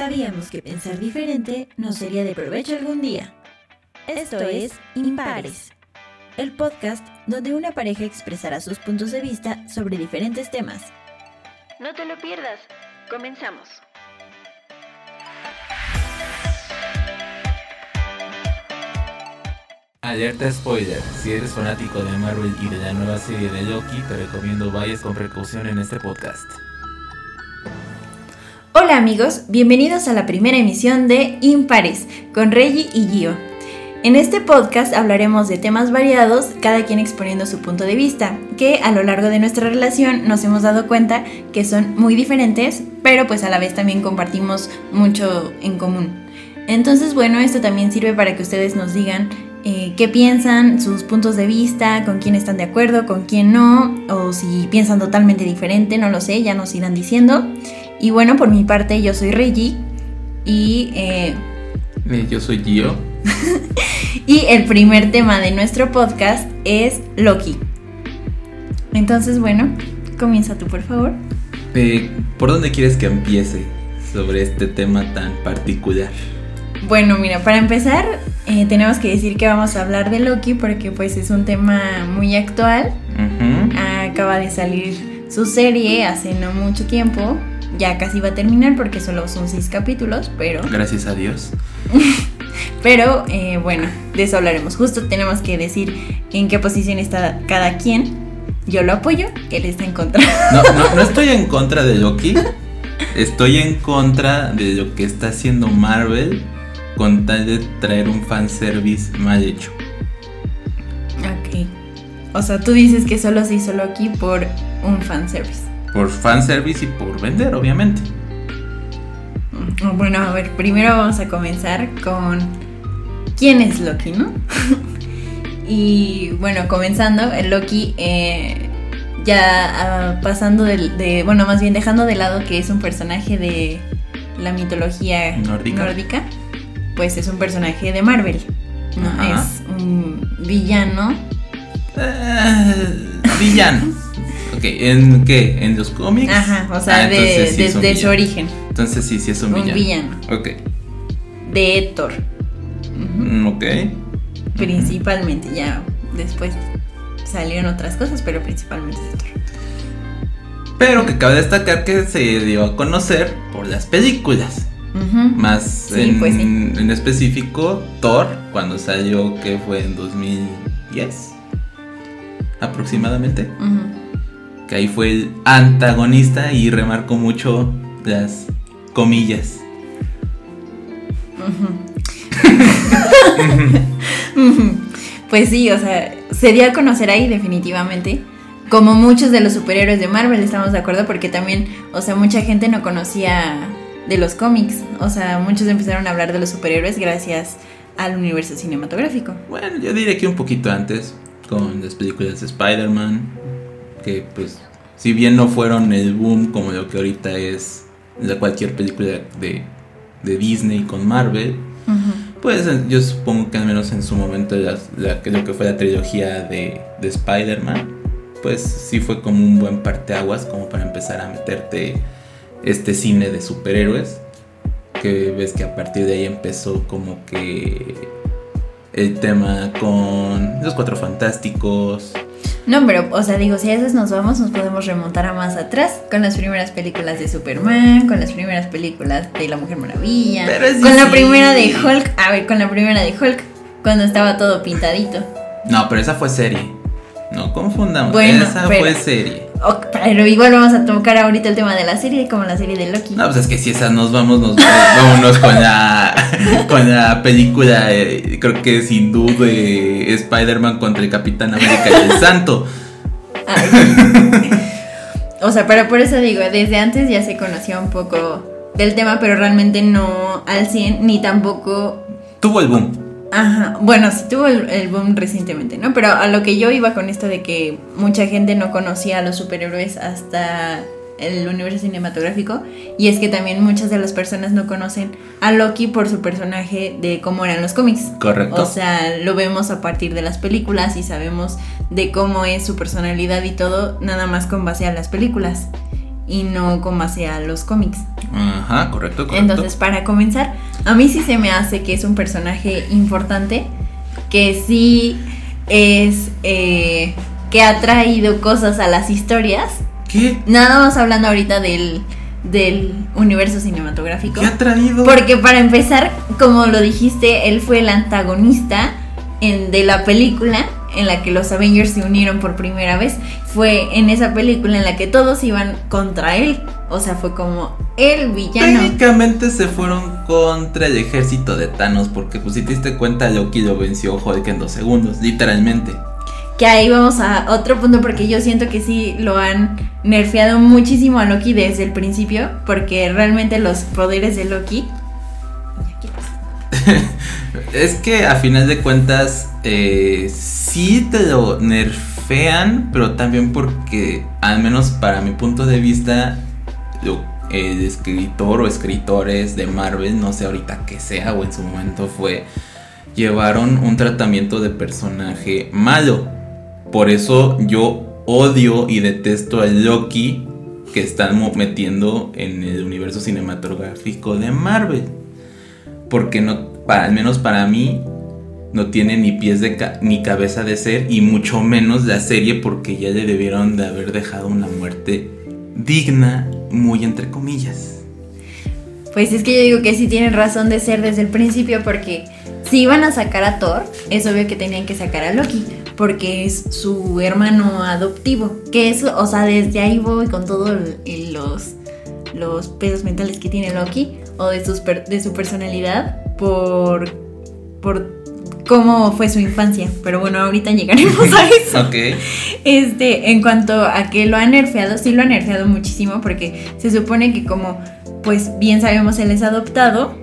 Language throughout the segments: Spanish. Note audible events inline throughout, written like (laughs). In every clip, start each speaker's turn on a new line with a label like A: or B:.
A: Sabíamos que pensar diferente nos sería de provecho algún día. Esto es Impares, el podcast donde una pareja expresará sus puntos de vista sobre diferentes temas. No te lo pierdas. Comenzamos.
B: Alerta spoiler, si eres fanático de Marvel y de la nueva serie de Loki, te recomiendo vayas con precaución en este podcast.
A: Hola amigos, bienvenidos a la primera emisión de Impares con Reggie y Gio. En este podcast hablaremos de temas variados, cada quien exponiendo su punto de vista, que a lo largo de nuestra relación nos hemos dado cuenta que son muy diferentes, pero pues a la vez también compartimos mucho en común. Entonces bueno, esto también sirve para que ustedes nos digan eh, qué piensan, sus puntos de vista, con quién están de acuerdo, con quién no, o si piensan totalmente diferente, no lo sé, ya nos irán diciendo. Y bueno, por mi parte, yo soy Reggie y...
B: Eh, yo soy Gio. (laughs)
A: y el primer tema de nuestro podcast es Loki. Entonces, bueno, comienza tú, por favor.
B: Eh, ¿Por dónde quieres que empiece sobre este tema tan particular?
A: Bueno, mira, para empezar, eh, tenemos que decir que vamos a hablar de Loki porque pues es un tema muy actual. Acaba de salir su serie hace no mucho tiempo. Ya casi va a terminar porque solo son seis capítulos, pero... (laughs)
B: Gracias a Dios.
A: pero eh, bueno, de eso hablaremos. Justo tenemos que decir en qué posición está cada quien. Yo lo apoyo, él está en contra. (laughs)
B: No, no, no estoy en (laughs) contra de Loki. Estoy en contra de lo que está haciendo Marvel con tal de traer un fanservice mal hecho.
A: Ok. O sea, tú dices que solo se hizo Loki por un fanservice.
B: Por fanservice y por vender, obviamente.
A: Mm, bueno, a ver, primero vamos a comenzar con quién es Loki, ¿no? (laughs) y bueno, comenzando, Loki eh, ya ah, pasando de, bueno, más bien dejando de lado que es un personaje de la mitología nórdica pues es un personaje de Marvel. ¿no? Es un villano.
B: Uh, villano. (laughs) ok, ¿en qué? ¿En los cómics?
A: Ajá, o sea, ah, de, su origen.
B: Entonces sí, sí es un,
A: un villano.
B: Ok.
A: De Thor.
B: Mm, ok.
A: Principalmente, ya después salieron otras cosas, pero principalmente Thor.
B: Pero que cabe destacar que se dio a conocer por las películas. Más pues en, específico, Thor, cuando salió, que fue en 2010 aproximadamente. Que ahí fue el antagonista y remarcó mucho las comillas. (laughs)
A: pues sí, o sea, se dio a conocer ahí definitivamente. Como muchos de los superhéroes de Marvel, estamos de acuerdo, porque también, o sea, mucha gente no conocía de los cómics. O sea, muchos empezaron a hablar de los superhéroes gracias al universo cinematográfico.
B: Bueno, yo diría que un poquito antes, con las películas de Spider-Man, que pues, si bien no fueron el boom como lo que ahorita es la cualquier película de, de Disney con Marvel, pues yo supongo que al menos en su momento la, lo que fue la trilogía de, de Spider-Man, pues sí fue como un buen parteaguas como para empezar a meterte este cine de superhéroes. Que ves que a partir de ahí empezó como que el tema con los cuatro fantásticos.
A: No, pero, o sea, digo, si a veces nos vamos, nos podemos remontar a más atrás, con las primeras películas de Superman, con las primeras películas de La Mujer Maravilla, con la primera de Hulk, a ver, con la primera de Hulk, cuando estaba todo pintadito.
B: No, pero esa fue serie. No confundamos, esa fue serie
A: pero igual vamos a tocar ahorita el tema de la serie, como la serie de Loki.
B: No, pues es que si esa nos vamos, nos vámonos con la, con la película, eh, creo que sin duda, Spider-Man contra el Capitán América y el Santo. (laughs)
A: o sea, pero por eso digo, desde antes ya se conocía un poco del tema, pero realmente no al 100, ni tampoco...
B: Tuvo el boom.
A: Ajá, bueno, sí tuvo el, boom recientemente, ¿no? Pero a lo que yo iba con esto de que mucha gente no conocía a los superhéroes hasta el universo cinematográfico y es que también muchas de las personas no conocen a Loki por su personaje de cómo eran los cómics.
B: Correcto.
A: O sea, lo vemos a partir de las películas y sabemos de cómo es su personalidad y todo, nada más con base a las películas. Y no como hacia los cómics.
B: Ajá, correcto, correcto.
A: Entonces, para comenzar, a mí sí se me hace que es un personaje importante, que sí es, eh, que ha traído cosas a las historias.
B: ¿Qué?
A: Nada más hablando ahorita del, del universo cinematográfico.
B: ¿Qué ha traído?
A: Porque para empezar, como lo dijiste, él fue el antagonista en, de la película en la que los Avengers se unieron por primera vez. Fue en esa película en la que todos iban contra él. O sea, fue como el villano.
B: Técnicamente se fueron contra el ejército de Thanos porque pues si te diste cuenta Loki lo venció Hulk en dos segundos, literalmente.
A: Que ahí vamos a otro punto porque yo siento que sí lo han nerfeado muchísimo a Loki desde el principio porque realmente los poderes de Loki... (laughs)
B: es que a final de cuentas eh, sí te lo nerfean, pero también porque al menos para mi punto de vista el escritor o escritores de Marvel, no sé ahorita que sea o en su momento fue, llevaron un tratamiento de personaje malo. Por eso yo odio y detesto a Loki que están metiendo en el universo cinematográfico de Marvel. Porque no, al menos para mí, no tiene ni pies de ca- ni cabeza de ser y mucho menos la serie porque ya le debieron de haber dejado una muerte digna, muy entre comillas.
A: Pues es que yo digo que sí tienen razón de ser desde el principio porque si iban a sacar a Thor, es obvio que tenían que sacar a Loki porque es su hermano adoptivo. Que es, o sea, desde ahí voy con todos los, los pedos mentales que tiene Loki o de, sus de su personalidad por, por cómo fue su infancia. Pero bueno, ahorita llegaremos a eso. (laughs)
B: Ok.
A: Este, en cuanto a que lo han nerfeado, sí lo han nerfeado muchísimo porque se supone que como, pues bien sabemos, él es adoptado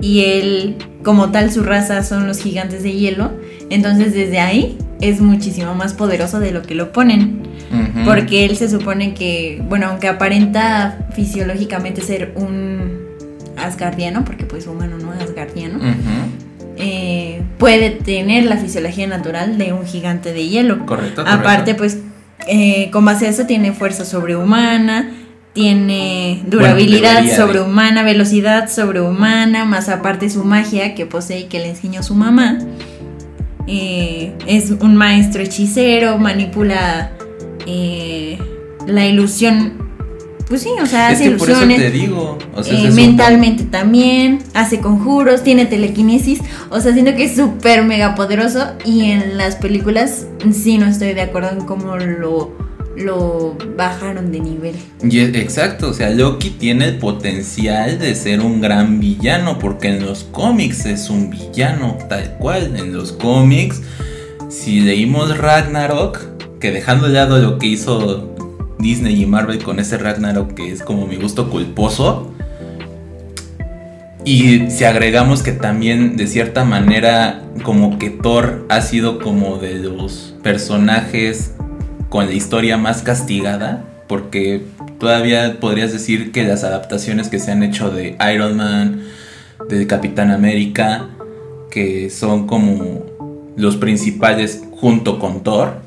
A: y él, como tal, su raza son los gigantes de hielo. Entonces desde ahí es muchísimo más poderoso de lo que lo ponen. Porque él se supone que, bueno, aunque aparenta fisiológicamente ser un asgardiano, porque pues humano no es asgardiano, Eh, puede tener la fisiología natural de un gigante de hielo.
B: Correcto, correcto.
A: Aparte, pues, eh, con base a eso tiene fuerza sobrehumana, tiene durabilidad
B: de.
A: sobrehumana, velocidad sobrehumana, más aparte su magia que posee y que le enseñó su mamá. Eh, es un maestro hechicero, manipula eh, la ilusión. Pues sí, o sea,
B: es
A: hace
B: que por eso te digo. O sea,
A: Eh,
B: un-
A: mentalmente también, hace conjuros, tiene telequinesis, o sea, siento que es súper mega poderoso y en las películas sí no estoy de acuerdo en cómo lo, lo bajaron de nivel.
B: Y es- exacto, o sea, Loki tiene el potencial de ser un gran villano, porque en los cómics es un villano, tal cual. En los cómics, si leímos Ragnarok, que dejando de lado lo que hizo Disney y Marvel con ese Ragnarok, que es como mi gusto culposo, y si agregamos que también de cierta manera como que Thor ha sido como de los personajes con la historia más castigada, porque todavía podrías decir que las adaptaciones que se han hecho de Iron Man, de Capitán América, que son como los principales junto con Thor,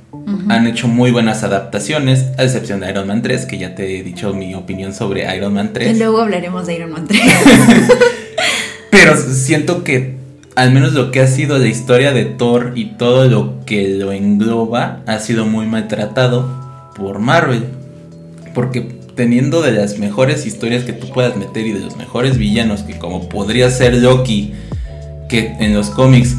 B: han hecho muy buenas adaptaciones, a excepción de Iron Man 3, que ya te he dicho mi opinión sobre Iron Man 3.
A: Luego hablaremos de Iron Man 3. (laughs)
B: Pero siento que al menos lo que ha sido la historia de Thor y todo lo que lo engloba ha sido muy maltratado por Marvel. Porque teniendo de las mejores historias que tú puedas meter y de los mejores villanos, que como podría ser Loki, que en los cómics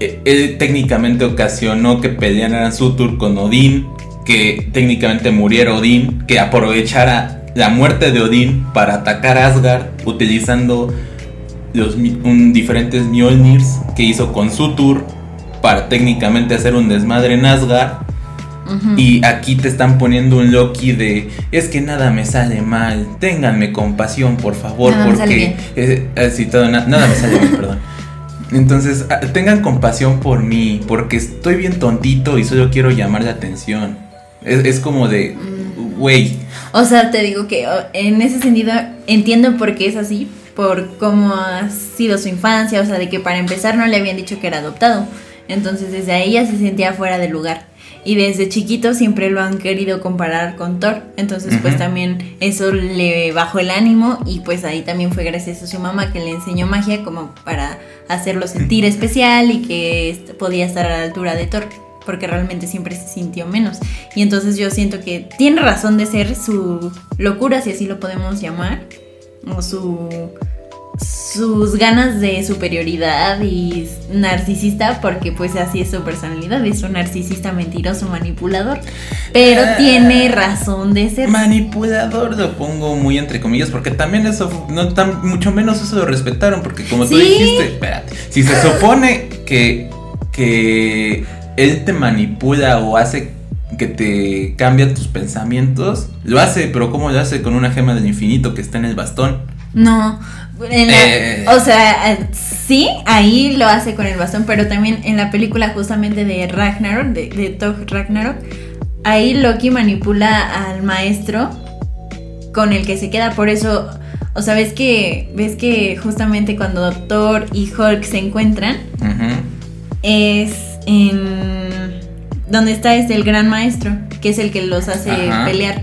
B: eh, él técnicamente ocasionó que pelearan Sutur con Odín, que técnicamente muriera Odín, que aprovechara la muerte de Odín para atacar Asgard utilizando los un- diferentes Mjolnirs que hizo con Sutur para técnicamente hacer un desmadre en Asgard. Y aquí te están poniendo un Loki de es que nada me sale mal, ténganme compasión por favor,
A: Nada me sale
B: porque eh, eh, sí, todo, na- nada me sale bien, (laughs) perdón. Entonces, tengan compasión por mí, porque estoy bien tontito y solo quiero llamar la atención. Es, es como de,
A: Mm.
B: güey,
A: O sea, te digo que en ese sentido entiendo por qué es así, por cómo ha sido su infancia, o sea, de que para empezar no le habían dicho que era adoptado. Entonces desde ahí ya se sentía fuera de lugar. Y desde chiquito siempre lo han querido comparar con Thor. Entonces, pues también eso le bajó el ánimo y pues ahí también fue gracias a su mamá que le enseñó magia como para hacerlo sentir especial y que podía estar a la altura de Thor. Porque realmente siempre se sintió menos. Y entonces yo siento que tiene razón de ser su locura, si así lo podemos llamar. O su sus ganas de superioridad y narcisista, porque pues así es su personalidad, es un narcisista mentiroso, manipulador, pero
B: Ah.
A: tiene razón de ser.
B: Manipulador lo pongo muy entre comillas porque también eso, no tan, mucho menos eso lo respetaron porque como tú dijiste, espérate, si se supone que, que él te manipula o hace que te cambia tus pensamientos, lo hace, pero ¿cómo lo hace con una gema del infinito que está en el bastón?
A: No, en la-
B: Eh.
A: o sea, eh, sí, ahí lo hace con el bastón, pero también en la película justamente de Ragnarok, de, de Thor Ragnarok, ahí Loki manipula al maestro con el que se queda, por eso, o sea, ves que, ves que justamente cuando Thor y Hulk se encuentran, es en donde está este el gran maestro, que es el que los hace
B: Ajá.
A: pelear.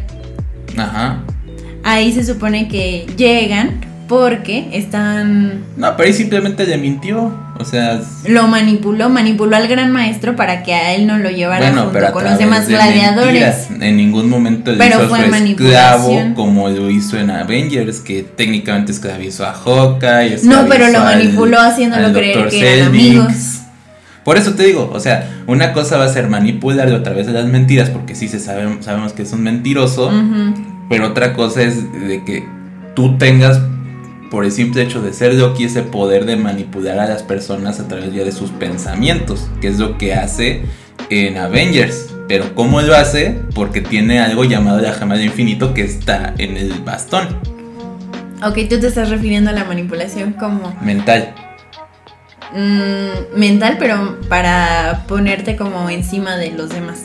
B: Ajá.
A: Ahí se supone que llegan porque están
B: No, pero ahí simplemente le mintió. O sea,
A: lo manipuló, manipuló al gran maestro para que a él no lo llevara
B: bueno, pero
A: junto
B: a
A: con los demás
B: de
A: gladiadores.
B: mentiras. En ningún momento le
A: Pero
B: hizo
A: fue
B: su esclavo como lo hizo en Avengers, que técnicamente esclavizó a Hawkeye.
A: No, pero lo
B: al-
A: manipuló haciéndolo
B: al
A: creer
B: Dr.
A: que eran
B: Selvig.
A: amigos.
B: Por eso te digo, o sea, una cosa va a ser manipularlo a través de las mentiras, porque sí se sabe, sabemos que es un mentiroso, pero otra cosa es de que tú tengas, por el simple hecho de ser Loki, ese poder de manipular a las personas a través de sus pensamientos, que es lo que hace en Avengers. Pero ¿cómo lo hace? Porque tiene algo llamado la gema del infinito que está en el bastón
A: Ok, tú te estás refiriendo a la manipulación como
B: mental.
A: mm, mental, pero para ponerte como encima de los demás.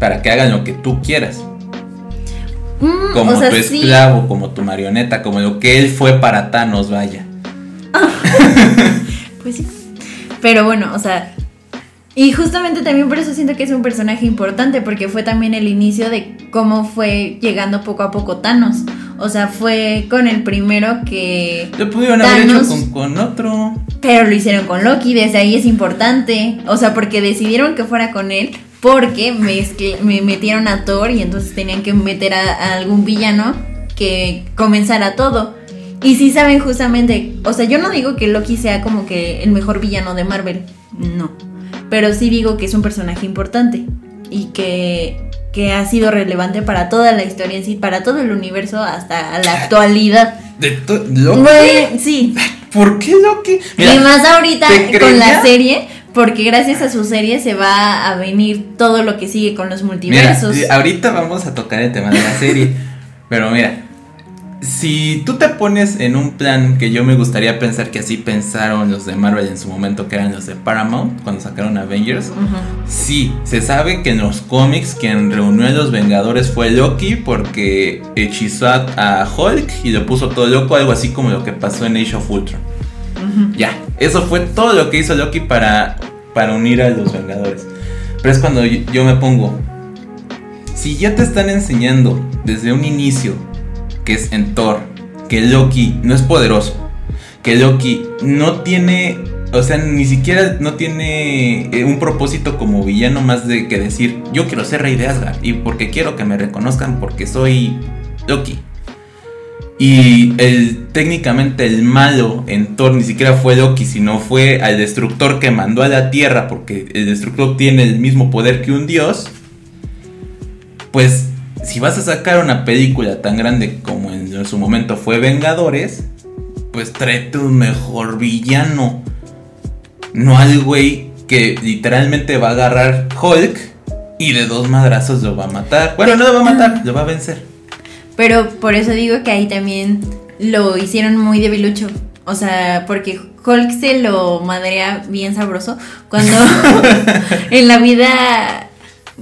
B: Para que hagan lo que tú quieras.
A: Mm,
B: Como
A: o sea,
B: tu
A: sí.
B: esclavo, como tu marioneta, como lo que él fue para Thanos, vaya. (laughs)
A: Pues sí. Pero bueno, o sea. Y justamente también por eso siento que es un personaje importante, porque fue también el inicio de cómo fue llegando poco a poco Thanos. O sea, fue con el primero que.
B: Lo pudieron haber hecho
A: Thanos.
B: con, con otro.
A: Pero lo hicieron con Loki, desde ahí es importante. O sea, porque decidieron que fuera con él, porque me metieron a Thor y entonces tenían que meter a, a algún villano que comenzara todo. Y si saben justamente, o sea, yo no digo que Loki sea como que el mejor villano de Marvel, no. Pero sí digo que es un personaje importante y que, que ha sido relevante para toda la historia en sí, para todo el universo hasta la actualidad. (laughs)
B: De ¿Loki?
A: Sí.
B: ¿Por qué Loki? Mira,
A: y más ahorita
B: ¿te
A: con la serie, porque gracias a su serie se va a venir todo lo que sigue con los
B: Mira,
A: multiversos.
B: eh, ahorita vamos a tocar el tema de la serie. (laughs) pero mira, si tú te pones en un plan que yo me gustaría pensar que así pensaron los de Marvel en su momento, que eran los de Paramount, cuando sacaron Avengers.
A: Ujú.
B: Sí, se sabe que en los cómics quien reunió a los Vengadores fue Loki porque hechizó a Hulk y lo puso todo loco, algo así como lo que pasó en Age of Ultron. Ya, eso fue todo lo que hizo Loki para, para unir a los Vengadores. Pero es cuando yo, yo me pongo, si ya te están enseñando desde un inicio, que es en Thor, que Loki no es poderoso, que Loki no tiene, o sea, ni siquiera no tiene eh, un propósito como villano más de que decir, yo quiero ser rey de Asgard y porque quiero que me reconozcan porque soy Loki. Y el, técnicamente el malo en Thor ni siquiera fue Loki, sino fue al destructor que mandó a la Tierra, porque el destructor tiene el mismo poder que un dios. Pues si vas a sacar una película tan grande como en su momento fue Vengadores, pues tráete un mejor villano. No al güey que literalmente va a agarrar Hulk y de dos madrazos lo va a matar. Bueno, no lo va a matar, lo va a vencer.
A: Pero por eso digo que ahí también lo hicieron muy debilucho. O sea, porque Hulk se lo madrea bien sabroso cuando (laughs) en la vida,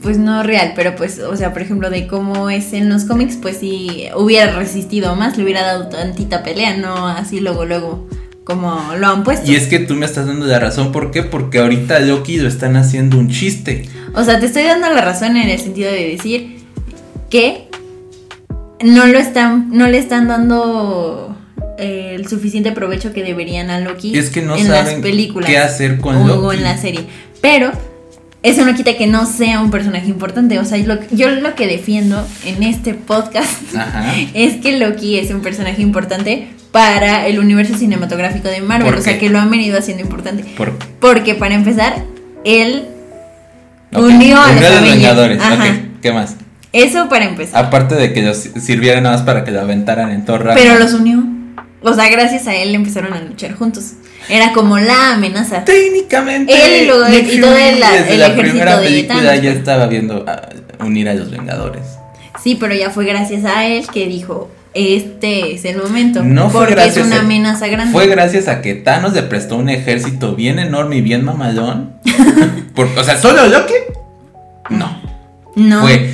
A: pues no real, pero pues, o sea, por ejemplo, de cómo es en los cómics, pues si hubiera resistido más, le hubiera dado tantita pelea, no así luego, luego, como lo han puesto.
B: Y es que tú me estás dando la razón, ¿por qué? Porque ahorita Loki lo están haciendo un chiste.
A: O sea, te estoy dando la razón en el sentido de decir que no lo están, no le están dando eh, el suficiente provecho que deberían a Loki
B: Es que no
A: en las
B: saben
A: películas
B: qué hacer con
A: o
B: Loki.
A: en la serie. Pero eso no quita que no sea un personaje importante. O sea, lo- yo lo que defiendo en este podcast (laughs)
B: Ajá.
A: es que Loki es un personaje importante para el universo cinematográfico de Marvel.
B: ¿Por
A: O sea, que lo han venido haciendo importante.
B: Por,
A: Porque para empezar, él unió a los.
B: Vengadores. ¿qué más?
A: Eso para empezar.
B: Aparte de que los sirviera nada más para que lo aventaran en Ragnarok.
A: Pero los unió. O sea, gracias a él empezaron a luchar juntos. Era como la amenaza.
B: Técnicamente.
A: Él y luego- y todo el-
B: desde
A: el
B: la
A: ejército
B: primera
A: de
B: película
A: Thanos,
B: ya
A: pues.
B: estaba viendo a unir a los Vengadores.
A: Sí, pero ya fue gracias a él que dijo, este es el momento.
B: No fue
A: porque
B: gracias
A: es una amenaza grande.
B: Fue gracias a que Thanos le prestó un ejército bien enorme y bien mamalón. (laughs) Por- o sea, solo Loki. No.
A: no.
B: Fue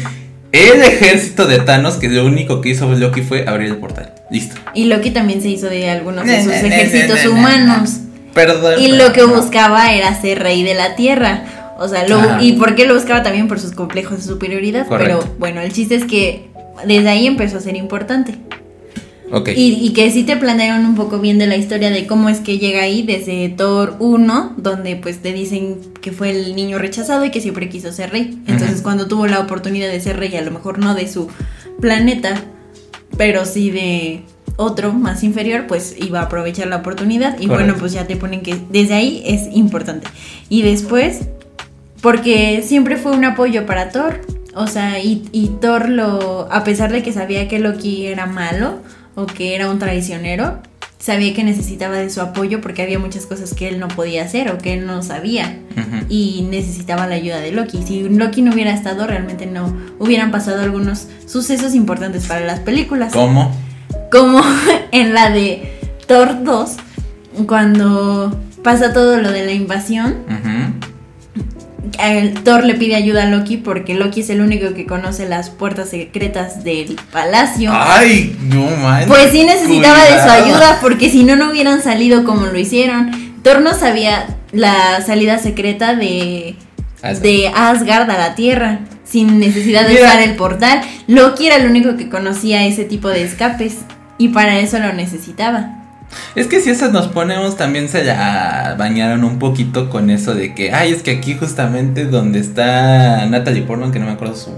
B: el ejército de Thanos que lo único que hizo Loki fue abrir el portal. Listo.
A: Y Loki también se hizo de algunos de sus ejércitos humanos.
B: Perdón.
A: Y
B: pero
A: lo que buscaba era ser rey de la tierra. O sea, lo, y por qué lo buscaba también por sus complejos de superioridad.
B: Correcto.
A: Pero bueno, el chiste es que desde ahí empezó a ser importante. Y, y que sí te planearon un poco bien de la historia de cómo es que llega ahí desde Thor 1, donde pues te dicen que fue el niño rechazado y que siempre quiso ser rey. Entonces cuando tuvo la oportunidad de ser rey, a lo mejor no de su planeta, pero sí de otro más inferior, pues iba a aprovechar la oportunidad. Y
B: Correcto.
A: bueno, pues ya te ponen que desde ahí es importante. Y después, porque siempre fue un apoyo para Thor. O sea, y, y Thor lo, a pesar de que sabía que Loki era malo o que era un traicionero, sabía que necesitaba de su apoyo porque había muchas cosas que él no podía hacer o que él no sabía y necesitaba la ayuda de Loki. Si Loki no hubiera estado, realmente no hubieran pasado algunos sucesos importantes para las películas.
B: ¿Cómo?
A: Como (laughs) en la de Thor 2, cuando pasa todo lo de la invasión, el Thor le pide ayuda a Loki porque Loki es el único que conoce las puertas secretas del palacio.
B: Ay, no manches.
A: Pues sí necesitaba de su ayuda porque si no, no hubieran salido como lo hicieron. Thor no sabía la salida secreta de,
B: Asgard.
A: de Asgard a la Tierra sin necesidad de
B: Mira.
A: usar el portal. Loki era el único que conocía ese tipo de escapes y para eso lo necesitaba.
B: Es que si esas nos ponemos también se la bañaron un poquito con eso de que, ay, es que aquí justamente donde está Natalie Portman, que no me acuerdo su...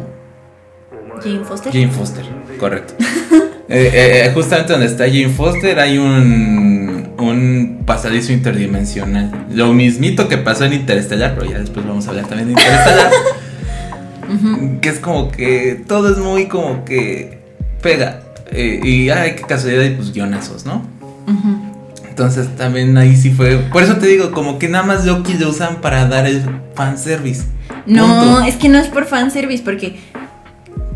A: Jane Foster.
B: Jane Foster, correcto. (laughs) Eh, eh, justamente donde está Jane Foster hay un, un pasadizo interdimensional. Lo mismito que pasó en Interestelar, pero ya después vamos a hablar también de Interestelar. (laughs) Que es como que todo es muy como que pega. Eh, y ay, qué casualidad y pues guionazos, ¿no? Entonces también ahí sí fue. Por eso te digo, como que nada más Loki lo usan para dar el fanservice.
A: No,
B: Punto.
A: es que no es por fanservice, porque.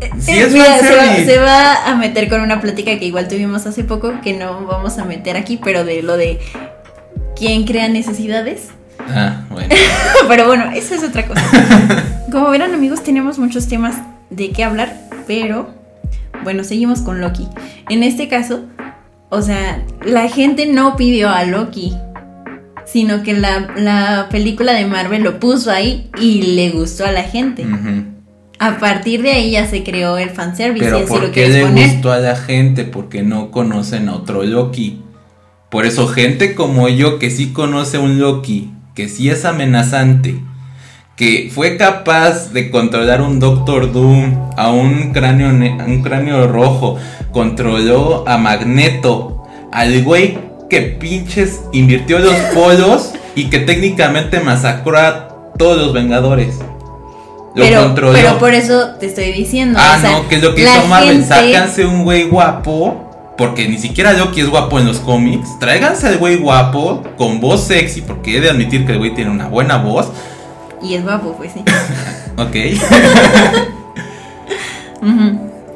A: eh,
B: Sí
A: eh,
B: es
A: mira, se, va,
B: fanservice.
A: se va a meter con una plática que igual tuvimos hace poco, que no vamos a meter aquí, pero de lo de quién crea necesidades.
B: Ah, bueno. (laughs)
A: pero bueno, eso es otra cosa. (laughs) Como verán, amigos, tenemos muchos temas de qué hablar, pero bueno, seguimos con Loki. En este caso, o sea, la gente no pidió a Loki, sino que la, la película de Marvel lo puso ahí y le gustó a la gente. A partir de ahí ya se creó el fanservice,
B: Pero ¿por
A: lo
B: qué le
A: poner.
B: gustó a la gente? Porque no conocen a otro Loki. Por eso gente como yo que sí conoce un Loki, que sí es amenazante, que fue capaz de controlar un Doctor Doom, a un cráneo, un cráneo rojo, controló a Magneto, al güey que pinches invirtió los (laughs) polos y que técnicamente masacró a todos los Vengadores. Lo
A: Pero,
B: controló.
A: pero por eso te estoy diciendo.
B: Ah,
A: o sea,
B: no, que es lo que hizo Marvel.
A: gente-
B: Sácanse un güey guapo. Porque ni siquiera Loki es guapo en los cómics. Tráiganse al güey guapo, con voz sexy, porque he de admitir que el güey tiene una buena voz.
A: Y es guapo, pues sí. (laughs)
B: Ok. (laughs)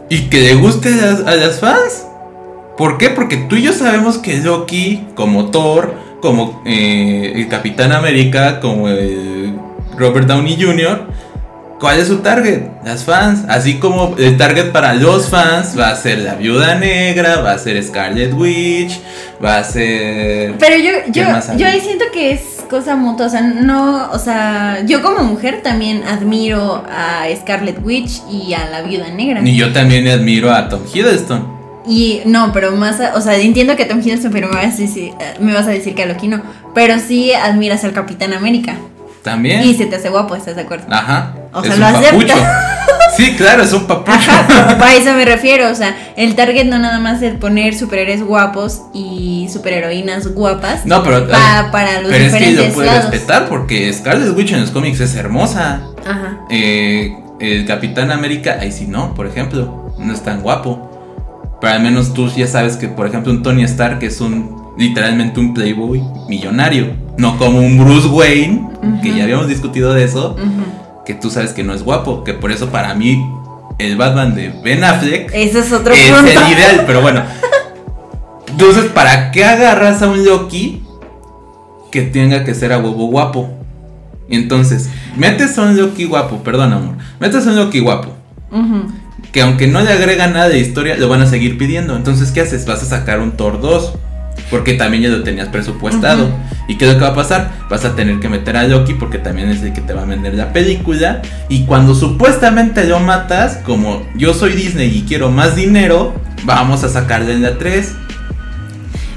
B: Y que le guste a las, a las fans. ¿Por qué? Porque tú y yo sabemos que Loki, como Thor, como eh, el Capitán América, como el Robert Downey Jr., ¿Cuál es su target? Las fans. Así como el target para los fans va a ser la viuda negra, va a ser Scarlet Witch, va a ser.
A: Pero yo, yo, yo ahí siento que es cosa mutua. O sea, no. O sea, yo como mujer también admiro a Scarlet Witch y a la viuda negra.
B: Y yo también admiro a Tom Hiddleston.
A: Y no, pero más, o sea, entiendo que Tom Hiddleston, pero me vas a decir, me vas a decir que a Loki no. Pero sí admiras al Capitán América.
B: También.
A: Y se te hace guapo, ¿estás de acuerdo?
B: Ajá. O sea, lo aceptas. (laughs) Sí, claro, es un papucho.
A: Ajá, (laughs) a eso me refiero. O sea, el target no nada más es poner superhéroes guapos y superheroínas guapas.
B: No, pero.
A: para los pero es que lo puede
B: respetar porque Scarlet Witch en los cómics es hermosa. Ajá. Eh, el Capitán América, ahí sí no, por ejemplo. No es tan guapo. Pero al menos tú ya sabes que, por ejemplo, un Tony Stark es un. Literalmente un playboy millonario. No como un Bruce Wayne, que ya habíamos discutido de eso, que tú sabes que no es guapo, que por eso para mí el Batman de Ben Affleck
A: Ese es otro
B: es el ideal, pero bueno. Entonces, ¿para qué agarras a un Loki que tenga que ser a huevo guapo? Entonces, metes a un Loki guapo, perdón amor, metes a un Loki guapo. Que aunque no le agrega nada de historia, lo van a seguir pidiendo. Entonces, ¿qué haces? Vas a sacar un Thor 2 porque también ya lo tenías presupuestado. ¿Y qué es lo que va a pasar? Vas a tener que meter a Loki porque también es el que te va a vender la película. Y cuando supuestamente lo matas, como yo soy Disney y quiero más dinero, vamos a sacarle la 3.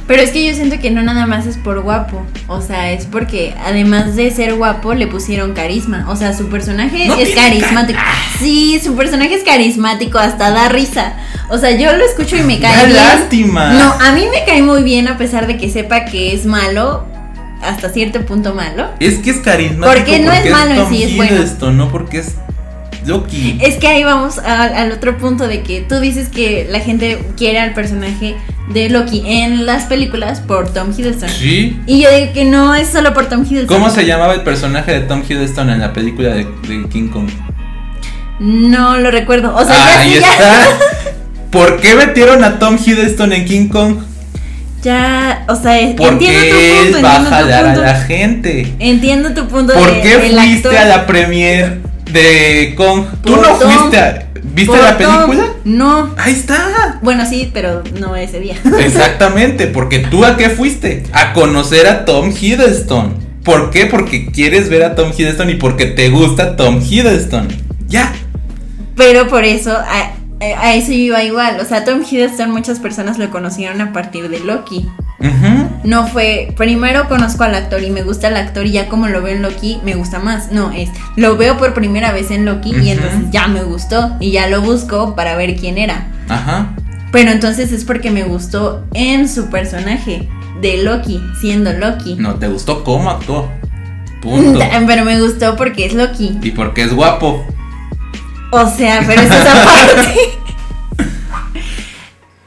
A: Pero es que yo siento que no nada más es por guapo. O sea, es porque además de ser guapo, le pusieron carisma. O sea, su personaje es carismático. Sí, su personaje es carismático, hasta da risa. O sea, yo lo escucho y me cae bien.
B: lástima!
A: No, a mí me cae muy bien a pesar de que sepa que es malo. Hasta cierto punto malo.
B: Es que es carismático.
A: Porque no es malo en sí, es bueno.
B: Esto, no porque es Loki.
A: Es que ahí vamos al otro punto de que tú dices que la gente quiere al personaje de Loki en las películas por Tom Hiddleston.
B: Sí.
A: Y yo digo que no es solo por Tom Hiddleston.
B: ¿Cómo se llamaba el personaje de Tom Hiddleston en la película de, King Kong?
A: No lo recuerdo. O sea,
B: ahí está. (laughs) ¿Por qué metieron a Tom Hiddleston en King Kong?
A: Ya, o sea,
B: Porque entiendo tu punto. va a la gente.
A: Entiendo tu punto
B: ¿Por qué fuiste a la premier de Kong? ¿Tú no fuiste a.? ¿Viste la película?
A: No.
B: Ahí está.
A: Bueno, sí, pero no ese día. (laughs)
B: Exactamente, porque tú a qué fuiste? A conocer a Tom Hiddleston. ¿Por qué? Porque quieres ver a Tom Hiddleston y porque te gusta Tom Hiddleston. Ya.
A: Pero por eso, a, a eso iba igual. O sea, Tom Hiddleston muchas personas lo conocieron a partir de Loki. No fue, primero conozco al actor y me gusta el actor y ya como lo veo en Loki me gusta más. No, es, lo veo por primera vez en Loki y entonces ya me gustó y ya lo busco para ver quién era.
B: Ajá.
A: Pero entonces es porque me gustó en su personaje de Loki, siendo Loki.
B: No, te gustó cómo actuó. (laughs) Punto.
A: Pero me gustó porque es Loki.
B: Y porque es guapo.
A: O sea, pero eso es aparte. (laughs)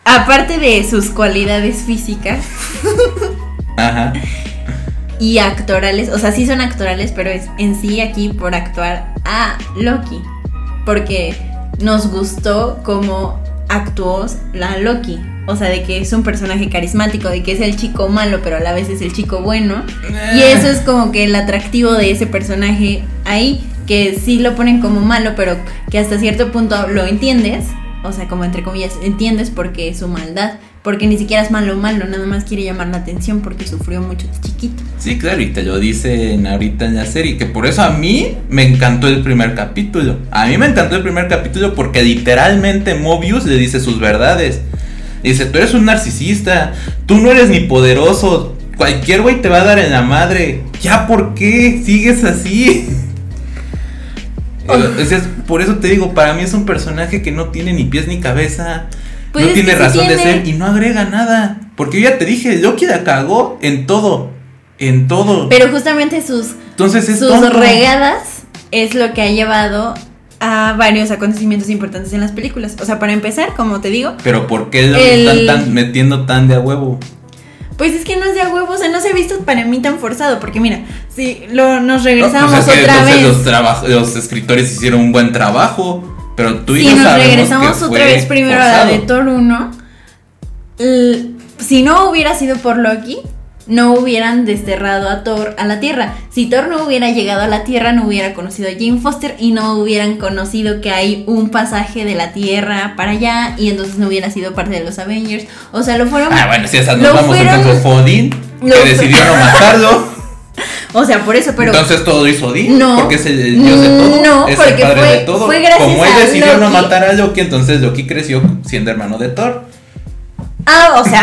A: Aparte de sus cualidades físicas.
B: Ajá.
A: Y actorales, o sea, sí son actorales, pero es en sí aquí por actuar a Loki. Porque nos gustó cómo actuó la Loki. O sea, de que es un personaje carismático, de que es el chico malo, pero a la vez es el chico bueno. Y eh. eso es como que el atractivo de ese personaje ahí, que sí lo ponen como malo, pero que hasta cierto punto lo entiendes o sea, como entre comillas, entiendes por qué es su maldad. Porque ni siquiera es malo malo, nada más quiere llamar la atención porque sufrió mucho de chiquito.
B: Sí, claro, y te lo dicen ahorita en la serie, que por eso a mí me encantó el primer capítulo. A mí me encantó el primer capítulo porque literalmente Mobius le dice sus verdades. Dice, tú eres un narcisista, tú no eres ni poderoso, cualquier güey te va a dar en la madre. ¿Ya por qué sigues así? (laughs) por eso te digo, para mí es un personaje que no tiene ni pies ni cabeza. Pues no tiene razón de ser y no agrega nada. Porque yo ya te dije, Loki la cagó en todo. En todo.
A: Pero justamente sus,
B: Entonces
A: sus regadas es lo que ha llevado a varios acontecimientos importantes en las películas. O sea, para empezar, como te digo.
B: Pero ¿por qué lo están metiendo tan de a huevo?
A: Pues es que no es de a huevo, o sea, no se ha visto para mí tan forzado, porque mira, si lo, nos regresamos pues otra vez.
B: Los, los escritores hicieron un buen trabajo, pero tú y
A: Si nos regresamos otra vez primero a la de Thor 1, si no hubiera sido por Loki, no hubieran desterrado a Thor a la Tierra. Si Thor no hubiera llegado a la Tierra, no hubiera conocido a Jane Foster y no hubieran conocido que hay un pasaje de la Tierra para allá y entonces no hubiera sido parte de los Avengers. O sea, lo fueron...
B: Ah, bueno, si
A: lo
B: nos vamos
A: fueron-
B: entonces (laughs) fue Odín, que decidió no matarlo. (laughs)
A: O sea, por eso, pero...
B: entonces todo hizo Odín,
A: No.
B: porque es el dios de todo,
A: No,
B: es
A: porque
B: el padre
A: fue-
B: de todo.
A: fue gracias
B: Como él
A: a
B: decidió no matar a Loki, entonces Loki creció siendo hermano de Thor.
A: Ah, o sea,